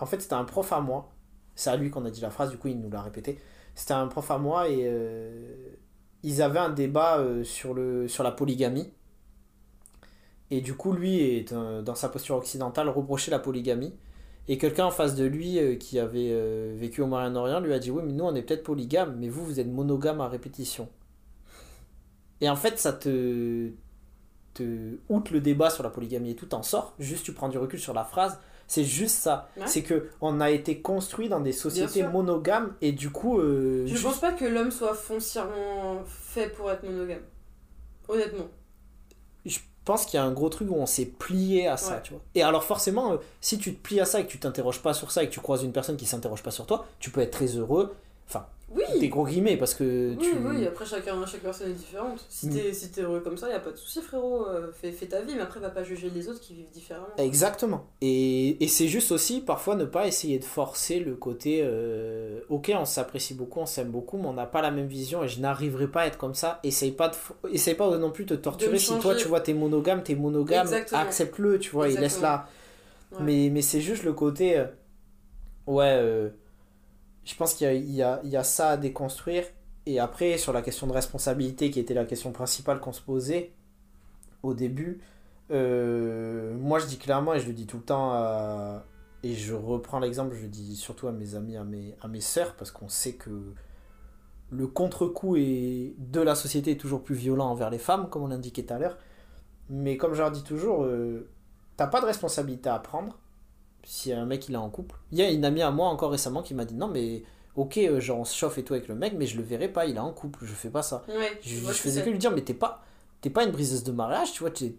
En fait, c'était un prof à moi. C'est à lui qu'on a dit la phrase, du coup, il nous l'a répété. C'était un prof à moi et euh, ils avaient un débat euh, sur, le, sur la polygamie. Et du coup, lui, est, dans sa posture occidentale, reprochait la polygamie. Et quelqu'un en face de lui euh, qui avait vécu au Moyen-Orient lui a dit Oui, mais nous on est peut-être polygame, mais vous, vous êtes monogame à répétition. Et en fait, ça te. te outre le débat sur la polygamie et tout, t'en sors. Juste, tu prends du recul sur la phrase. C'est juste ça. Ouais. C'est que on a été construit dans des sociétés monogames et du coup. euh, Je juste- pense pas que l'homme soit foncièrement fait pour être monogame. Honnêtement. je pense qu'il y a un gros truc où on s'est plié à ça, Ouais. tu vois. Et alors forcément, euh, si tu te plies à ça et que tu t'interroges pas sur ça et que tu croises une personne qui s'interroge pas sur toi, tu peux être très heureux. Enfin, Oui des gros guillemets parce que Oui, tu. oui, après chacun, chaque personne est différente. Si Mm. t'es si t'es heureux comme ça, y a pas de souci, frérot. euh, fais, fais ta vie, mais après, va pas juger les autres qui vivent différemment. Exactement. Et, et c'est juste aussi parfois ne pas essayer de forcer le côté euh, ok on s'apprécie beaucoup, on s'aime beaucoup, mais on n'a pas la même vision et je n'arriverai pas à être comme ça. Essaye pas de essaye pas non plus de te torturer si toi tu vois t'es monogame, t'es monogame, accepte-le, tu vois, et Exactement. laisse-la. Ouais. Mais, mais c'est juste le côté euh, ouais euh, je pense qu'il y a, ça à déconstruire. Et après, sur la question de responsabilité, qui était la question principale qu'on se posait au début, euh, moi je dis clairement, et je le dis tout le temps, et je reprends l'exemple, je le dis surtout à mes amis, à mes, sœurs, parce qu'on sait que le contre-coup de la société est toujours plus violent envers les femmes, comme on l'indiquait tout à l'heure. Mais comme je leur dis toujours, euh, t'as pas de responsabilité à prendre si un mec il est en couple. Il y a une amie à moi encore récemment qui m'a dit non mais ok euh, genre on se chauffe et tout avec le mec mais je le verrai pas, il est en couple, je fais pas ça. Ouais, Je, faisais que lui dire mais t'es pas t'es pas une briseuse de mariage, tu vois, t'es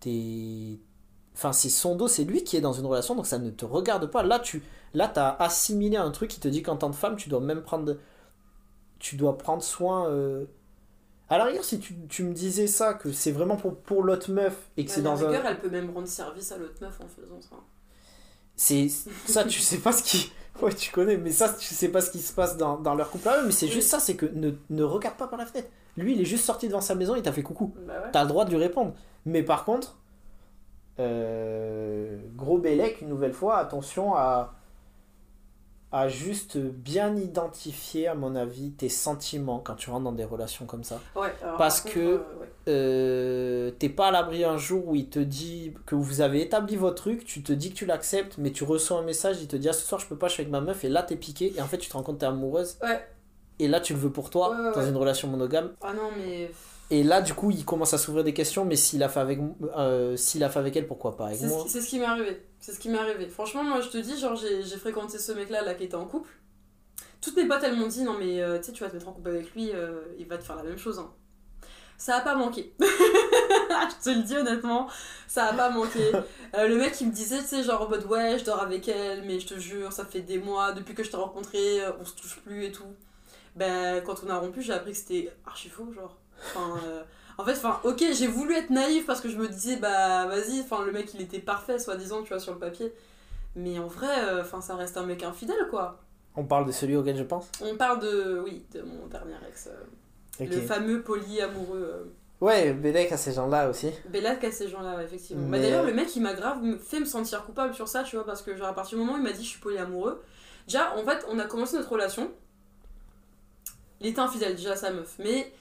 t'es enfin c'est son dos, c'est lui qui est dans une relation donc ça ne te regarde pas. Là tu là t'as assimilé un truc qui te dit qu'en tant que femme tu dois même prendre tu dois prendre soin euh, à la rigueur, si tu, tu me disais ça, que c'est vraiment pour, pour l'autre meuf et que c'est dans un. elle peut même rendre service à l'autre meuf en faisant ça. C'est ça, tu sais pas ce qui. Ouais, tu connais, mais ça, tu sais pas ce qui se passe dans, dans leur couple à eux. Mais c'est juste ça, c'est que ne, ne regarde pas par la fenêtre. Lui, il est juste sorti devant sa maison, il t'a fait coucou. Bah ouais. T'as le droit de lui répondre. Mais par contre, euh, gros Bélec, une nouvelle fois, attention à, à juste bien identifier, à mon avis, tes sentiments quand tu rentres dans des relations comme ça. Ouais, alors, Parce par que- euh, ouais. Euh, t'es pas à l'abri un jour où il te dit que vous avez établi votre truc, tu te dis que tu l'acceptes, mais tu reçois un message, il te dit ah ce soir je peux pas, je suis avec ma meuf, et là t'es piqué, et en fait tu te rends compte que t'es amoureuse, Ouais. et là tu le veux pour toi, dans une relation monogame, Ah non, mais. Et là du coup il commence à s'ouvrir des questions, mais s'il a fait avec, euh, s'il a fait avec elle, pourquoi pas avec C'est ce, moi qui- c'est ce qui m'est arrivé. C'est ce qui m'est arrivé. Franchement, moi je te dis, genre j'ai j'ai fréquenté ce mec-là là, qui était en couple. Toutes mes potes elles m'ont dit non mais euh, tu sais tu vas te mettre en couple avec lui, euh, il va te faire la même chose. hein. Ça a pas manqué. je te le dis honnêtement, ça a pas manqué. Euh, le mec il me disait tu sais genre en mode ouais je dors avec elle mais je te jure ça fait des mois depuis que je t'ai rencontré on se touche plus et tout. Ben quand on a rompu j'ai appris que c'était archi faux genre. Enfin, euh, en fait, enfin, ok, j'ai voulu être naïf parce que je me disais, bah vas-y, enfin, le mec il était parfait, soi-disant, tu vois, sur le papier. Mais en vrai, euh, ça reste un mec infidèle, quoi. On parle de celui auquel je pense On parle de, oui, de mon dernier ex, euh, Ok. le fameux polyamoureux. Euh, Ouais, Bélec à ces gens-là aussi. Bella qu'à ces gens-là, ouais, effectivement. Mais- Bah, D'ailleurs, le mec, il m'a grave fait me sentir coupable sur ça, tu vois, parce que, genre, à partir du moment où il m'a dit je suis polyamoureux, déjà, en fait, on a commencé notre relation. Il était infidèle, déjà, à sa meuf, mais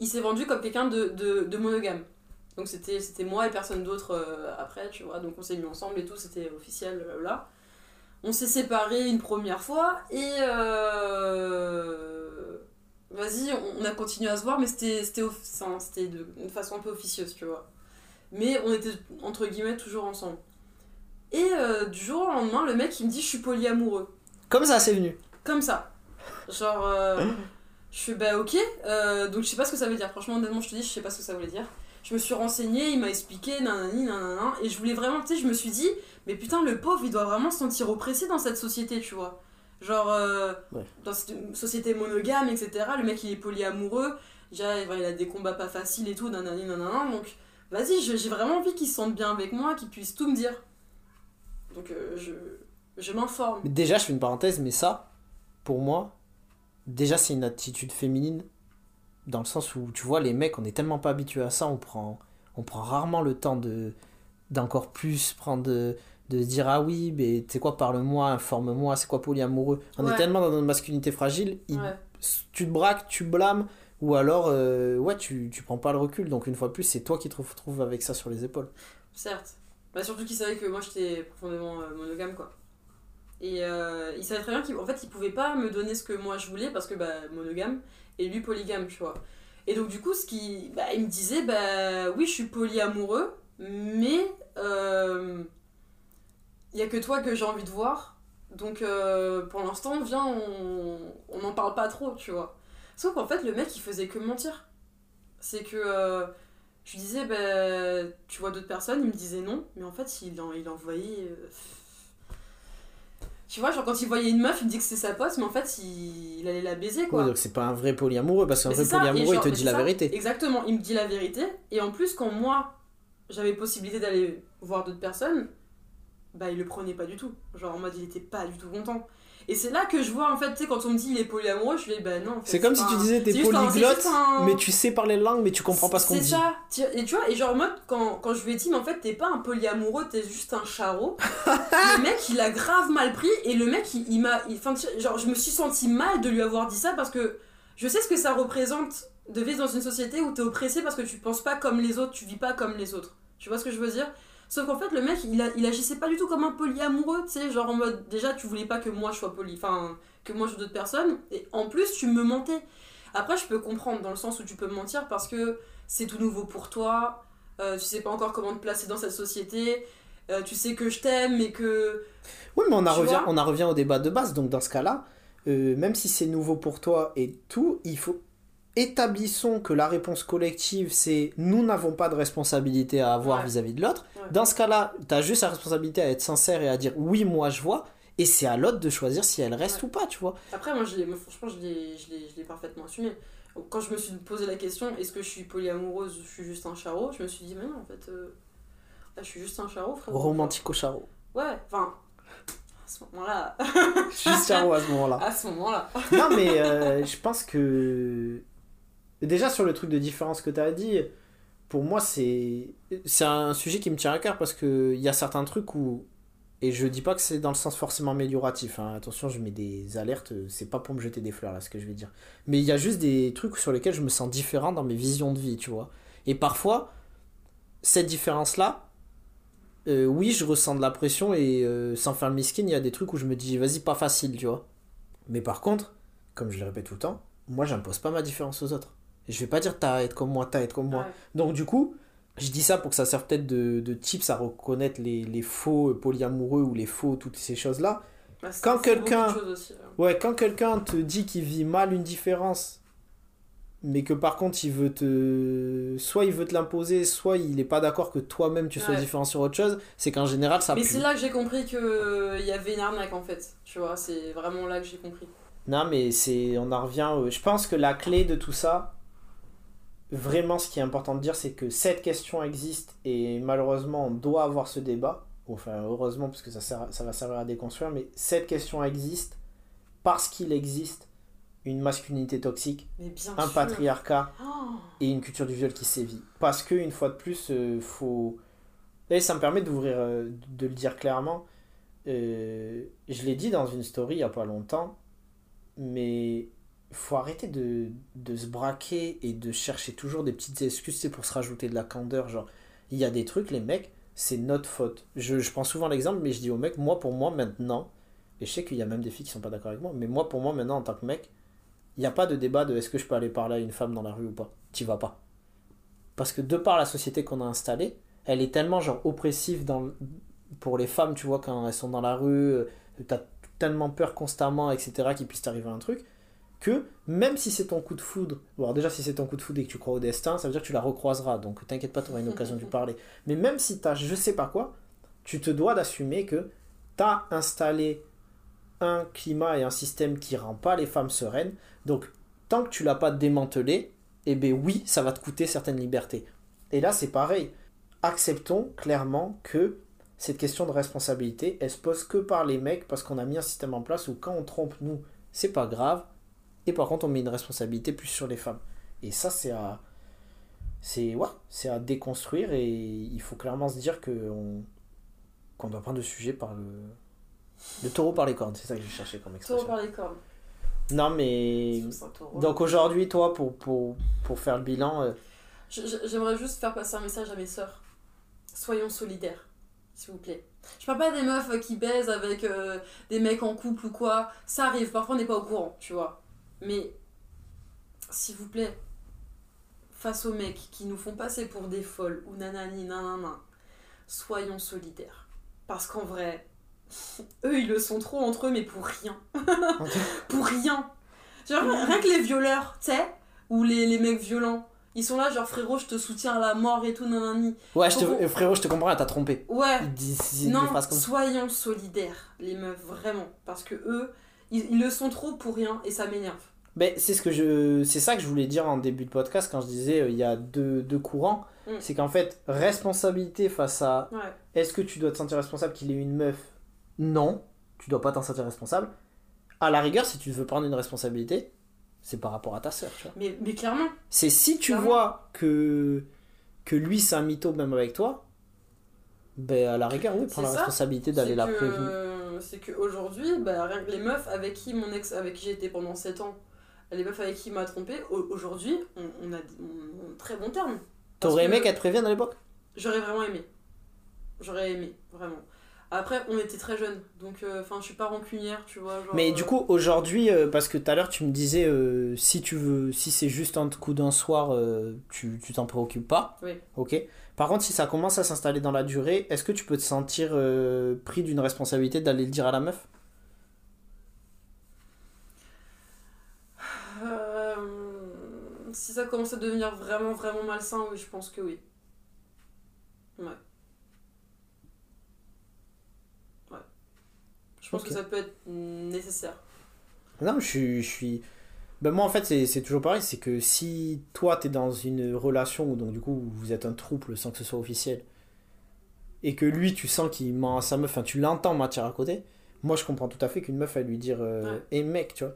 il s'est vendu comme quelqu'un de, de, de monogame. Donc, c'était c'était moi et personne d'autre euh, après, tu vois, donc on s'est mis ensemble et tout, c'était officiel, là. On s'est séparés une première fois et. Euh... vas-y, on, on a continué à se voir, mais c'était c'était enfin, c'était de, de façon un peu officieuse, tu vois. Mais on était, entre guillemets, toujours ensemble. Et euh, du jour au lendemain, le mec, il me dit, je suis polyamoureux. Comme ça, c'est venu. Comme ça. Genre, euh, je fais, bah ok, euh, donc je sais pas ce que ça veut dire. Franchement, honnêtement, je te dis, je sais pas ce que ça voulait dire. Je me suis renseignée, il m'a expliqué, nanani, nanana, et je voulais vraiment, tu sais, je me suis dit, mais putain, le pauvre, il doit vraiment se sentir oppressé dans cette société, tu vois. Genre, euh, Ouais. dans cette société monogame, etc., le mec, il est polyamoureux, déjà, il a des combats pas faciles et tout, nanani, nanana, donc, vas-y, j'ai vraiment envie qu'il se sente bien avec moi, qu'il puisse tout me dire. Donc, euh, je, je m'informe. Déjà, je fais une parenthèse, mais ça, pour moi, déjà, c'est une attitude féminine. Dans le sens où, tu vois, les mecs, on est tellement pas habitués à ça, on prend, on prend rarement le temps de d'encore plus prendre de, de dire ah oui mais tu sais quoi parle-moi informe-moi c'est quoi polyamoureux on est tellement dans notre masculinité fragile il- Ouais. tu te braques tu blâmes ou alors euh, ouais tu, tu prends pas le recul donc une fois de plus c'est toi qui te retrouves avec ça sur les épaules Certes. Bah, surtout qu'il savait que moi j'étais profondément euh, monogame quoi. Et euh, il savait très bien qu'en fait il pouvait pas me donner ce que moi je voulais parce que bah monogame et lui polygame tu vois. Et donc du coup ce qui bah, il me disait bah oui je suis polyamoureux mais euh, il y a que toi que j'ai envie de voir donc euh, pour l'instant viens on n'en parle pas trop tu vois. Sauf qu'en fait le mec il faisait que mentir. C'est que euh, je lui disais, bah, tu vois d'autres personnes, il me disait non, mais en fait, il, en, il envoyait. Tu vois, genre quand il voyait une meuf, il me dit que c'est sa pote, mais en fait, il, il allait la baiser quoi. Ouais, donc c'est pas un vrai polyamoureux parce qu'un vrai polyamoureux il te dit la ça, vérité Exactement, il me dit la vérité, et en plus, quand moi, j'avais possibilité d'aller voir d'autres personnes, bah, il le prenait pas du tout. Genre en mode, il était pas du tout content. Et c'est là que je vois, en fait, tu sais, quand on me dit il est polyamoureux, je lui dis, bah non. en fait, c'est comme si tu disais t'es c'est c'est polyglotte un- mais tu sais parler langue mais tu comprends pas ce qu'on C'est dit ça. Tu- Et tu vois, et genre en mode, quand, quand je lui ai dit, mais en fait, t'es pas un polyamoureux, t'es juste un charreau. le mec, il a grave mal pris. Et le mec, il, il m'a. Enfin, genre, je me suis senti mal de lui avoir dit ça parce que je sais ce que ça représente de vivre dans une société où t'es oppressé parce que tu penses pas comme les autres, tu vis pas comme les autres. Tu vois ce que je veux dire? Sauf qu'en fait, le mec, il, a, il agissait pas du tout comme un polyamoureux, tu sais, genre en mode, déjà, tu voulais pas que moi je sois poly. Enfin, que moi je sois d'autres personnes. Et en plus, tu me mentais. Après, je peux comprendre dans le sens où tu peux me mentir parce que c'est tout nouveau pour toi, euh, tu sais pas encore comment te placer dans cette société, euh, tu sais que je t'aime, mais que. Oui, mais on, a revient, on a revient au débat de base. Donc, dans ce cas-là, euh, même si c'est nouveau pour toi et tout, il faut. Établissons que la réponse collective, c'est nous n'avons pas de responsabilité à avoir Ouais. vis-à-vis de l'autre. Ouais. Dans ce cas-là, tu as juste la responsabilité à être sincère et à dire oui, moi je vois. Et c'est à l'autre de choisir si elle reste Ouais. ou pas, tu vois. Après, moi, je l'ai- franchement, je l'ai parfaitement assumé. Quand je me suis posé la question, est-ce que je suis polyamoureuse ou je suis juste un charreau, je me suis dit, mais non, en fait, euh, là, je suis juste un charreau, frère. Romantique au charreau. Ouais, enfin, à ce moment-là. Juste charreau à ce moment-là. à ce moment-là. non, mais euh, je pense que. Déjà, sur le truc de différence que tu as dit, pour moi, c'est un sujet qui me tient à cœur parce qu'il y a certains trucs où. Et je dis pas que c'est dans le sens forcément amélioratif. hein. Attention, je mets des alertes. C'est pas pour me jeter des fleurs, là, ce que je vais dire. Mais il y a juste des trucs sur lesquels je me sens différent dans mes visions de vie, tu vois. Et parfois, cette différence-là, euh, oui, je ressens de la pression et euh, sans faire le miskin, il y a des trucs où je me dis, vas-y, pas facile, tu vois. Mais par contre, comme je le répète tout le temps, moi, j'impose pas ma différence aux autres. Je vais pas dire, t'as à être comme moi, t'as à être comme moi. Ouais. Donc, du coup, je dis ça pour que ça serve peut-être de, de tips à reconnaître les, les faux euh, polyamoureux ou les faux, toutes ces choses-là. Bah, Quand quelqu'un- hein. Ouais, quand quelqu'un te dit qu'il vit mal une différence, mais que par contre il veut te. Soit il veut te l'imposer, soit il est pas d'accord que toi-même tu sois Ouais. différent sur autre chose, c'est qu'en général ça Mais c'est là que j'ai compris qu'il y avait une arnaque en fait. Tu vois, c'est vraiment là que j'ai compris. Non, mais c'est. On en revient. Je pense que la clé de tout ça, vraiment ce qui est important de dire, c'est que cette question existe et malheureusement on doit avoir ce débat. Enfin, heureusement, parce que ça, sert ça va servir à déconstruire, mais cette question existe parce qu'il existe une masculinité toxique, un sûr. patriarcat Oh. et une culture du viol qui sévit. Parce que, une fois de plus, euh, faut. Et ça me permet d'ouvrir, euh, de le dire clairement. Euh, je l'ai dit dans une story il y a pas longtemps, mais faut arrêter de, de se braquer et de chercher toujours des petites excuses c'est pour se rajouter de la candeur. Genre, il y a des trucs, les mecs, c'est notre faute. Je, je prends souvent l'exemple, mais je dis aux mecs, moi pour moi maintenant, et je sais qu'il y a même des filles qui sont pas d'accord avec moi, mais moi pour moi maintenant en tant que mec, il n'y a pas de débat de est-ce que je peux aller parler à une femme dans la rue ou pas. Tu vas pas. Parce que de par la société qu'on a installée, elle est tellement genre oppressive dans, pour les femmes, tu vois, quand elles sont dans la rue, euh, t'as tellement peur constamment, etc., qu'il puisse t'arriver un truc, que même si c'est ton coup de foudre, bon, déjà si c'est ton coup de foudre et que tu crois au destin, ça veut dire que tu la recroiseras, donc t'inquiète pas, tu auras une occasion de parler. Mais même si t'as je sais pas quoi, tu te dois d'assumer que t'as installé un climat et un système qui rend pas les femmes sereines, donc tant que tu l'as pas démantelé, eh bien oui, ça va te coûter certaines libertés. Et là c'est pareil, acceptons clairement que cette question de responsabilité, elle se pose que par les mecs parce qu'on a mis un système en place où quand on trompe nous, c'est pas grave. Et par contre, on met une responsabilité plus sur les femmes. Et ça, c'est à, c'est ouais, c'est à déconstruire et il faut clairement se dire que on, qu'on doit prendre le sujet par le, le taureau par les cornes. C'est ça que j'ai cherché comme expression. Taureau par les cornes. Non mais donc aujourd'hui, toi, pour, pour, pour faire le bilan, euh, J'aimerais juste faire passer un message à mes sœurs. Soyons solidaires, s'il vous plaît. Je parle pas des meufs qui baisent avec euh, des mecs en couple ou quoi. Ça arrive, parfois on n'est pas au courant, tu vois. Mais, s'il vous plaît, face aux mecs qui nous font passer pour des folles ou nanani nanana, soyons solidaires. Parce qu'en vrai, eux ils le sont trop entre eux, mais pour rien. pour rien. Genre, rien que les violeurs, tu sais, ou les, les mecs violents, ils sont là, genre frérot, je te soutiens à la mort et tout, nanani. ouais, je te, Pourquoi- frérot, je te comprends, elle t'a trompé. Ouais, non, comme soyons solidaires, les meufs, vraiment. Parce que eux, ils, ils le sont trop pour rien et ça m'énerve. Ben, c'est ce que je c'est ça que je voulais dire en début de podcast quand je disais euh, il y a deux, deux courants Mm. c'est qu'en fait responsabilité face à Ouais. est-ce que tu dois te sentir responsable qu'il ait une meuf? Non tu dois pas t'en sentir responsable à la rigueur si tu veux prendre une responsabilité c'est par rapport à ta sœur tu vois Mais, mais clairement, c'est si tu Clairement. vois que que lui c'est un mytho même avec toi ben à la rigueur oui prends la ça. responsabilité d'aller la prévenir euh, c'est qu'aujourd'hui, bah, les meufs avec qui mon ex, avec qui été pendant 7 ans, les meufs avec qui il m'a trompé, au- aujourd'hui, on, on a on, on- très bon terme. T'aurais aimé qu'elle te prévienne à l'époque? J'aurais vraiment aimé. J'aurais aimé, vraiment. Après, on était très jeunes, donc euh, enfin, je suis pas rancunière, tu vois. genre, Mais euh, du coup, aujourd'hui, euh, parce que tout à l'heure, tu me disais, euh, si tu veux, si c'est juste un coup d'un soir, euh, tu t'en préoccupes pas. Oui. Ok. Par contre, si ça commence à s'installer dans la durée, est-ce que tu peux te sentir euh, pris d'une responsabilité d'aller le dire à la meuf? Euh, si ça commence à devenir vraiment, vraiment malsain, oui, je pense que oui. Ouais. Ouais. Je pense que ça peut être nécessaire. Non. Je suis... Ben moi, en fait, c'est toujours pareil. C'est que si toi, tu es dans une relation où, donc, du coup, vous êtes un trouble sans que ce soit officiel, et que lui, tu sens qu'il ment à sa meuf, enfin, tu l'entends matière à côté, moi, je comprends tout à fait qu'une meuf, elle lui dire euh, Ouais. Eh mec, tu vois.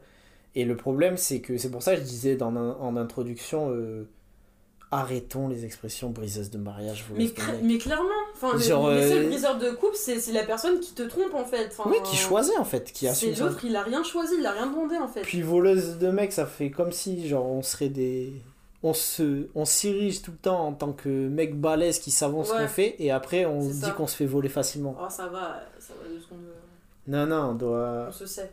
Et le problème, c'est que c'est pour ça que je disais dans, en introduction euh, arrêtons les expressions briseuses de mariage. vous Mais, mais clairement, enfin, le- Genre, les seuls euh, briseurs de couple, c'est la personne qui te trompe en fait. Enfin, Oui, qui choisit en fait, qui C'est assume l'autre, il a rien choisi, il a rien demandé en fait. Puis voleuse de mecs, ça fait comme si genre on serait des on se on s'irrige tout le temps en tant que mec balèze qui savons ce qu'on fait et après on C'est dit qu'on se fait voler facilement. Oh, ça va, ça va deux secondes, Non non, on doit on se sait.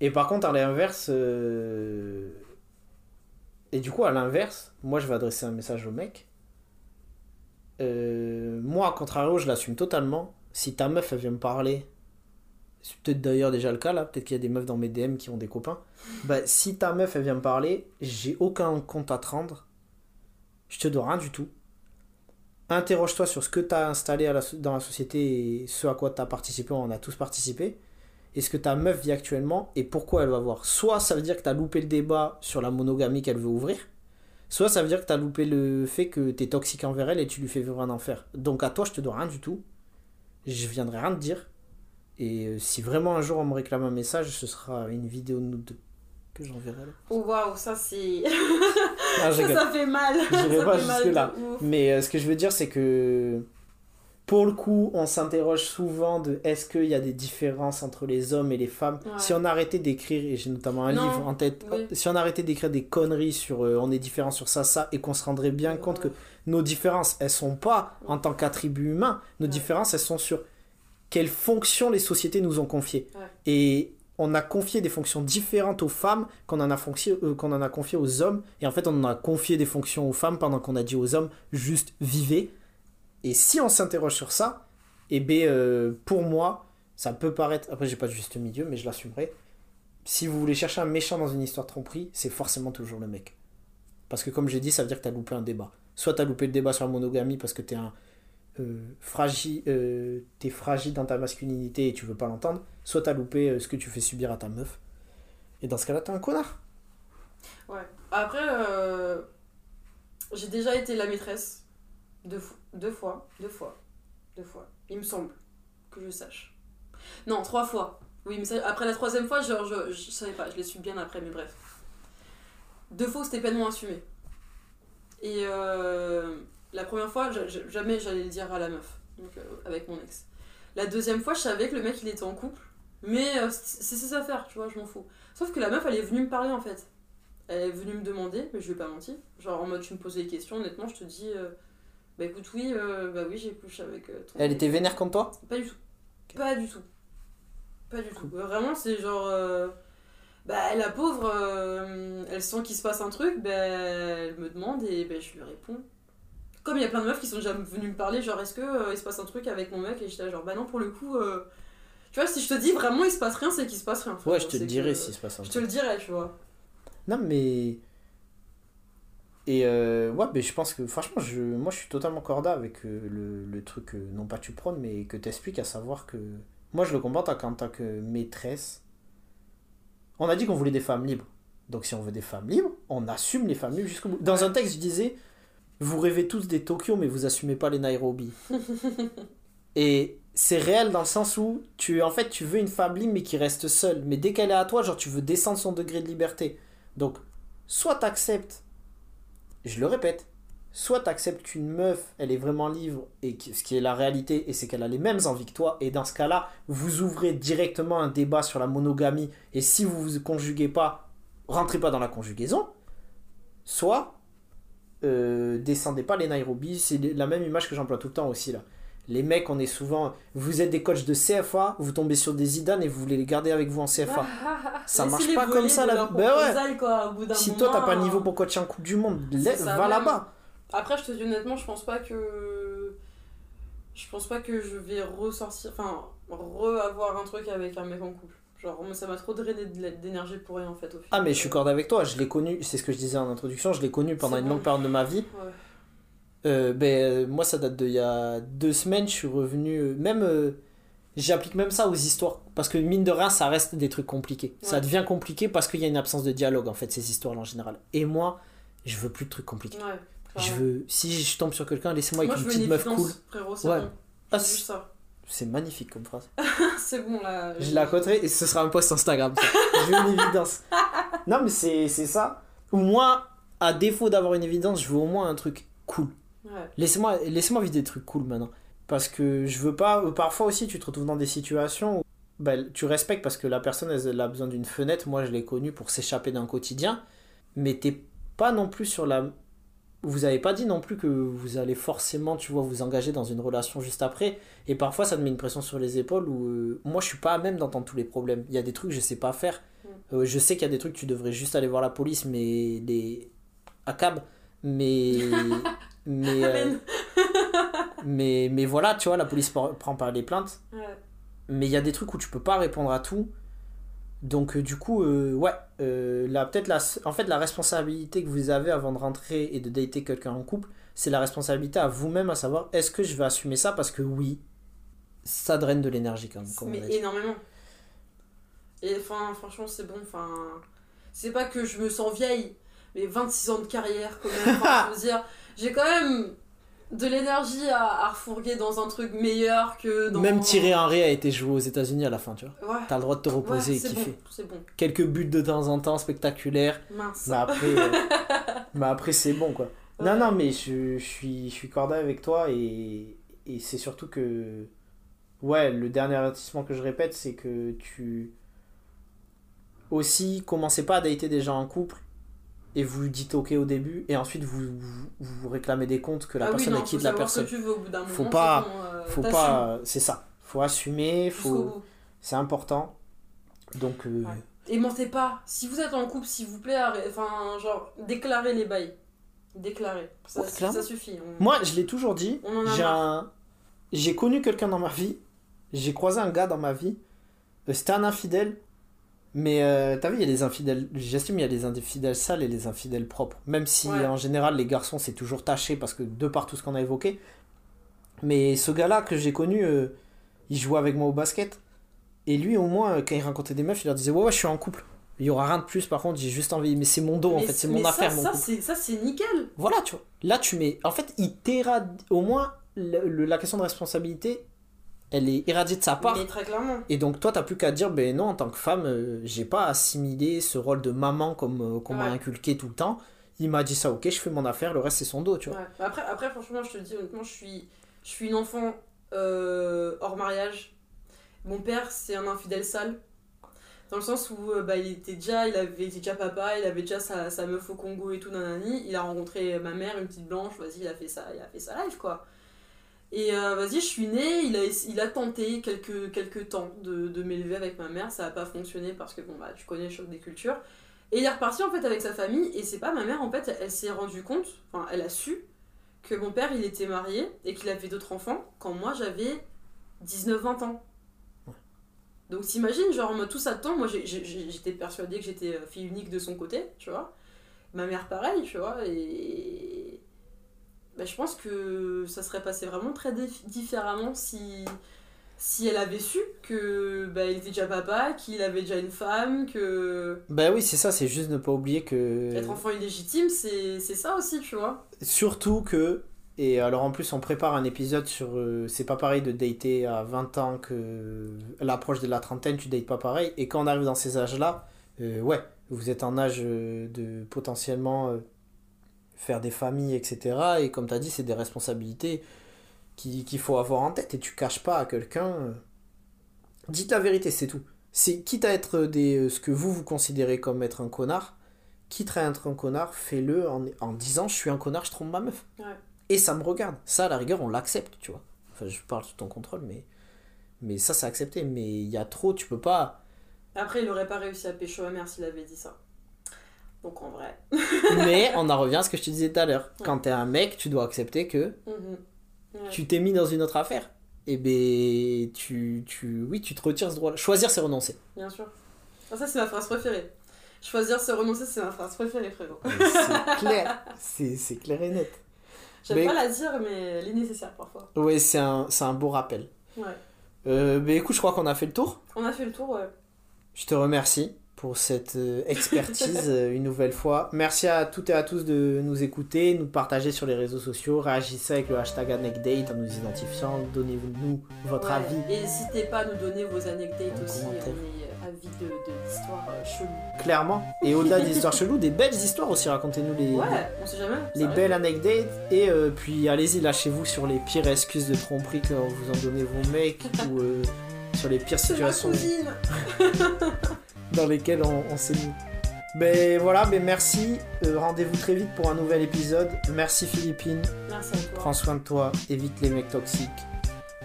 Et par contre à l'inverse euh, et du coup à l'inverse, moi je vais adresser un message au mec. Euh, moi, à contrario, je l'assume totalement. Si ta meuf, vient me parler, c'est peut-être d'ailleurs déjà le cas là, peut-être qu'il y a des meufs dans mes DM qui ont des copains. Bah, si ta meuf, vient me parler, j'ai aucun compte à te rendre. Je te dois rien du tout. Interroge-toi sur ce que tu as installé dans la société et ce à quoi tu as participé. On a tous participé. Et ce que ta meuf vit actuellement et pourquoi elle va voir. Soit ça veut dire que tu as loupé le débat sur la monogamie qu'elle veut ouvrir. Soit ça veut dire que tu as loupé le fait que tu es toxique envers elle et tu lui fais vivre un enfer. Donc à toi, je te dois rien du tout. Je viendrai rien te dire. Et euh, si vraiment un jour on me réclame un message, ce sera une vidéo de nous deux que j'enverrai. Oh waouh, ça c'est. Ah, ça, fait mal. Pas jusque-là. Mais euh, ce que je veux dire, c'est que pour le coup, on s'interroge souvent de est-ce qu'il y a des différences entre les hommes et les femmes? Ouais. Si on arrêtait d'écrire, et j'ai notamment un Non, livre en tête, oui. si on arrêtait d'écrire des conneries sur euh, on est différent sur ça, ça, et qu'on se rendrait bien compte que nos différences, elles sont pas en tant qu'attribut humain, nos Ouais. différences, elles sont sur quelles fonctions les sociétés nous ont confiées. Et on a confié des fonctions différentes aux femmes qu'on en, a confié, euh, qu'on en a confié aux hommes. Et en fait, on en a confié des fonctions aux femmes pendant qu'on a dit aux hommes juste vivez. Et si on s'interroge sur ça, eh bien, euh, pour moi, ça peut paraître. Après, j'ai pas de juste milieu, mais je l'assumerai. Si vous voulez chercher un méchant dans une histoire de tromperie, c'est forcément toujours le mec. Parce que, comme j'ai dit, ça veut dire que tu as loupé un débat. Soit tu as loupé le débat sur la monogamie parce que tu es un. Euh, fragile, euh, t'es fragile dans ta masculinité et tu veux pas l'entendre, soit t'as loupé ce que tu fais subir à ta meuf. Et dans ce cas-là, t'es un connard. Ouais. Après, j'ai déjà été la maîtresse deux, deux fois, deux fois, deux fois. Il me semble que je sache. Non, trois fois. Oui, mais après la troisième fois, genre, je, je, savais pas, je l'ai su bien après, mais bref. Deux fois, c'était pleinement assumé. Et euh, la première fois, je- je- jamais j'allais le dire à la meuf, donc euh, avec mon ex. La deuxième fois, je savais que le mec il était en couple, mais euh, c'est ses affaires, tu vois, je m'en fous. Sauf que la meuf, elle est venue me parler en fait. Elle est venue me demander, mais je vais pas mentir. Genre en mode, tu me poses des questions, honnêtement, je te dis, bah écoute, oui, euh, bah oui, j'ai couché avec euh, ton Elle était vénère contre toi? Pas du tout. Pas du tout. Pas du tout. Vraiment, c'est genre. euh, bah, la pauvre, euh, elle sent qu'il se passe un truc, bah, elle me demande et bah, je lui réponds. Comme il y a plein de meufs qui sont déjà venues me parler, genre, est-ce que euh, il se passe un truc avec mon mec Et j'étais là, genre, bah non, pour le coup. euh, Tu vois, si je te dis vraiment il se passe rien, c'est qu'il se passe rien. Ouais, je te c'est le dirai s'il se passe un Je te truc. le dirai, tu vois. Non, mais. Et euh, ouais, mais je pense que franchement, je, moi je suis totalement corda avec euh, le, le truc, euh, non pas tu prônes, mais que t'expliques, à savoir que. Moi je le comprends en tant- que maîtresse. On a dit qu'on voulait des femmes libres. Donc si on veut des femmes libres, on assume les femmes libres jusqu'au bout. Dans un texte, je disais Vous rêvez tous des Tokyo, mais vous assumez pas les Nairobi. Et c'est réel dans le sens où tu en fait tu veux une femme libre mais qui reste seule. Mais dès qu'elle est à toi, genre tu veux descendre son degré de liberté. Donc soit t'acceptes, je le répète, soit t'acceptes qu'une meuf, elle est vraiment libre, et ce qui est la réalité, et c'est qu'elle a les mêmes envies que toi, et dans ce cas-là, vous ouvrez directement un débat sur la monogamie, et si vous vous conjuguez pas, rentrez pas dans la conjugaison, soit euh, descendez pas les Nairobi, c'est la même image que j'emploie tout le temps aussi là. Les mecs, on est souvent. Vous êtes des coachs de CFA, vous tombez sur des Zidane et vous voulez les garder avec vous en CFA. Ça marche pas comme ça là. Ben ouais. quoi, au bout d'un Si toi t'as moment, pas le niveau pour coacher un Coupe du Monde, ça va là-bas. Après, je te dis honnêtement, je pense pas que. Je pense pas que je vais ressortir. Enfin, re-avoir un truc avec un mec en couple. Genre, ça m'a trop drainé d'énergie pour rien en fait. Au. Ah, mais je suis corde avec toi, je l'ai connu, c'est ce que je disais en introduction, je l'ai connu pendant une longue période de ma vie. Ouais. Euh, ben, euh, moi, ça date d'il y a deux semaines, je suis revenu. euh, même. euh, J'applique même ça aux histoires. Parce que mine de rien, ça reste des trucs compliqués. Ça devient compliqué parce qu'il y a une absence de dialogue, en fait, ces histoires-là en général. Et moi, je veux plus de trucs compliqués. Ouais. Je veux. Si je tombe sur quelqu'un, laissez-moi avec Moi, une petite meuf cool. frérot, Ouais. bon. Ah, C'est magnifique comme phrase. c'est bon là. Je la coterai et ce sera un post Instagram. veux une évidence. Non, mais c'est ça. Moi, à défaut d'avoir une évidence, je veux au moins un truc cool. Ouais. Laissez-moi laissez vivre des trucs cool maintenant. Parce que je veux pas. Parfois aussi, tu te retrouves dans des situations où bah, tu respectes parce que la personne elle, elle a besoin d'une fenêtre. Moi, je l'ai connue pour s'échapper d'un quotidien. Mais t'es pas non plus sur la. Vous avez pas dit non plus que vous allez forcément, tu vois, vous engager dans une relation juste après. Et parfois, ça te met une pression sur les épaules où euh, moi, je suis pas à même d'entendre tous les problèmes. Il y a des trucs que je sais pas faire. Euh, je sais qu'il y a des trucs, tu devrais juste aller voir la police, mais les. à cab. Mais. mais, euh, mais, mais voilà, tu vois, la police pre- prend pas les plaintes. Ouais. Mais il y a des trucs où tu peux pas répondre à tout. Donc, euh, du coup, euh, ouais, là, peut-être la, en fait, la responsabilité que vous avez avant de rentrer et de dater quelqu'un en couple, c'est la responsabilité à vous-même à savoir est-ce que je vais assumer ça? Parce que oui, ça draine de l'énergie quand même. comme Mais énormément. Et enfin, franchement, c'est bon. Enfin, c'est pas que je me sens vieille, mais 26 ans de carrière, quand même. Enfin, je veux dire, j'ai quand même de l'énergie à, à refourguer dans un truc meilleur que dans. Même Thierry Henry a été joué aux États-Unis à la fin, tu vois. Ouais. T'as le droit de te reposer Ouais, et kiffer. bon, c'est bon. Quelques buts de temps en temps spectaculaires. Mince. Mais après, euh, mais après c'est bon quoi. Ouais. Non, non, mais je, je suis, je suis corda avec toi et, et c'est surtout que. Ouais, le dernier avertissement que je répète, c'est que tu. Aussi, commencez pas à dater des gens en couple et vous dites ok au début et ensuite vous vous, vous réclamez des comptes que la Ah oui, personne non, est qui faut de la personne. tu veux au bout Faut moment, pas- euh, Faut t'assumes pas. C'est ça. Faut assumer, faut. C'est important. Donc, euh, Ouais. Et mentez pas. Si vous êtes en couple, s'il vous plaît, arrête- enfin, genre, déclarez les bails. Déclarez. Ça, Ouais, clairement. ça suffit. On- moi, je l'ai toujours dit. J'ai un- j'ai connu quelqu'un dans ma vie. J'ai croisé un gars dans ma vie. Euh, C'était un infidèle. Mais euh, t'as vu, il y a des infidèles. J'estime il y a des infidèles sales et les infidèles propres. Même si Ouais. en général les garçons c'est toujours taché parce que de par tout ce qu'on a évoqué. Mais ce gars-là que j'ai connu, euh, il jouait avec moi au basket. Et lui au moins, euh, quand il rencontrait des meufs, il leur disait Ouais, ouais, je suis en couple. Il y aura rien de plus par contre, j'ai juste envie. Mais c'est mon dos en fait, c'est mon ça, affaire. mon Ça, c'est ça, c'est nickel. Voilà, tu vois. Là, tu mets. En fait, il t'érade. Au moins, le- le- la question de responsabilité, elle est irradiée de sa part. Mais très clairement. Et donc, toi, t'as plus qu'à dire, ben non, en tant que femme, euh, j'ai pas assimilé ce rôle de maman comme euh, qu'on m'a inculqué tout le temps. Il m'a dit ça, ok, je fais mon affaire, le reste, c'est son dos, tu vois. Ouais. Après, après, franchement, je te dis honnêtement, je suis, je suis une enfant euh, hors mariage. Mon père, c'est un infidèle sale. Dans le sens où bah, il était déjà, il avait été déjà papa, il avait déjà sa, sa meuf au Congo et tout, nanani. Il a rencontré ma mère, une petite blanche, vas-y, il a fait ça, il a fait sa life quoi. Et euh, vas-y, je suis née, il a, il a tenté quelques, quelques temps de, de m'élever avec ma mère, ça n'a pas fonctionné parce que bon bah tu connais le choc des cultures. Et il est reparti en fait avec sa famille, et c'est pas ma mère en fait, elle, elle s'est rendue compte, enfin elle a su que mon père il était marié et qu'il avait d'autres enfants quand moi j'avais 19-20 ans. Donc t'imagines, genre en mode tout ça de temps, moi j'étais persuadée que j'étais euh, fille unique de son côté, tu vois. Ma mère pareil, tu vois, et bah, je pense que ça serait passé vraiment très dif- différemment si si elle avait su que bah, il était déjà papa, qu'il avait déjà une femme, que Ben oui, c'est ça, c'est juste ne pas oublier que. être enfant illégitime, c'est ça aussi, tu vois. Surtout que. Et alors en plus, on prépare un épisode sur. euh, c'est pas pareil de dater à 20 ans que. L'approche de la trentaine, tu dates pas pareil. Et quand on arrive dans ces âges-là, euh, ouais, vous êtes en âge euh, de potentiellement euh, faire des familles, etc. Et comme tu as dit, c'est des responsabilités qui- qu'il faut avoir en tête. Et tu caches pas à quelqu'un. euh, Dites la vérité, c'est tout. C'est quitte à être des, euh, ce que vous vous considérez comme être un connard, quitte à être un connard, fais-le en, en disant je suis un connard, je trompe ma meuf. Ouais. Et ça me regarde. Ça, à la rigueur, on l'accepte, tu vois. Enfin, je parle sous ton contrôle, mais, mais ça, c'est accepté. Mais il y a trop, tu peux pas. Après, il aurait pas réussi à pécho ma mère s'il avait dit ça. Donc en vrai. mais on en revient à ce que je te disais tout à l'heure. Ouais. Quand t'es un mec, tu dois accepter que Mhm. Ouais. tu t'es mis dans une autre affaire. Et ben, tu, tu, oui, tu te retires ce droit. Choisir, c'est renoncer. Bien sûr. Ah, ça, c'est ma phrase préférée. Choisir, c'est renoncer, c'est ma phrase préférée, frérot. C'est clair. C'est c'est clair et net. J'aime Mais- pas la dire, mais elle est nécessaire parfois. Ouais, c'est un, c'est un beau rappel. Ouais. Euh, ben écoute, je crois qu'on a fait le tour. On a fait le tour, ouais. Je te remercie pour cette euh, expertise euh, une nouvelle fois. Merci à toutes et à tous de nous écouter, nous partager sur les réseaux sociaux, réagissez avec le hashtag AnecDate en nous identifiant, donnez-nous votre Ouais. avis. Et n'hésitez pas à nous donner vos anecdotes En aussi. commentaire. On est euh, avis de, de l'histoire chelou. Clairement. Et au-delà des histoires cheloues, des belles histoires aussi, racontez-nous les, Ouais, on sait jamais. les belles anecdotes. Et euh, puis allez-y, lâchez-vous sur les pires excuses de tromperie que vous en donnez vos mecs ou euh, sur les pires situations. dans lesquelles on, on s'est mis. Ben voilà, ben merci. Euh, Rendez-vous très vite pour un nouvel épisode. Merci Philippine. Merci à toi. Prends soin de toi, évite les mecs toxiques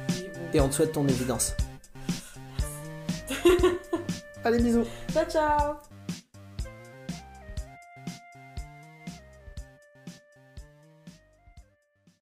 Oui, bon. et on te souhaite ton évidence. Allez, bisous. Ciao, ciao.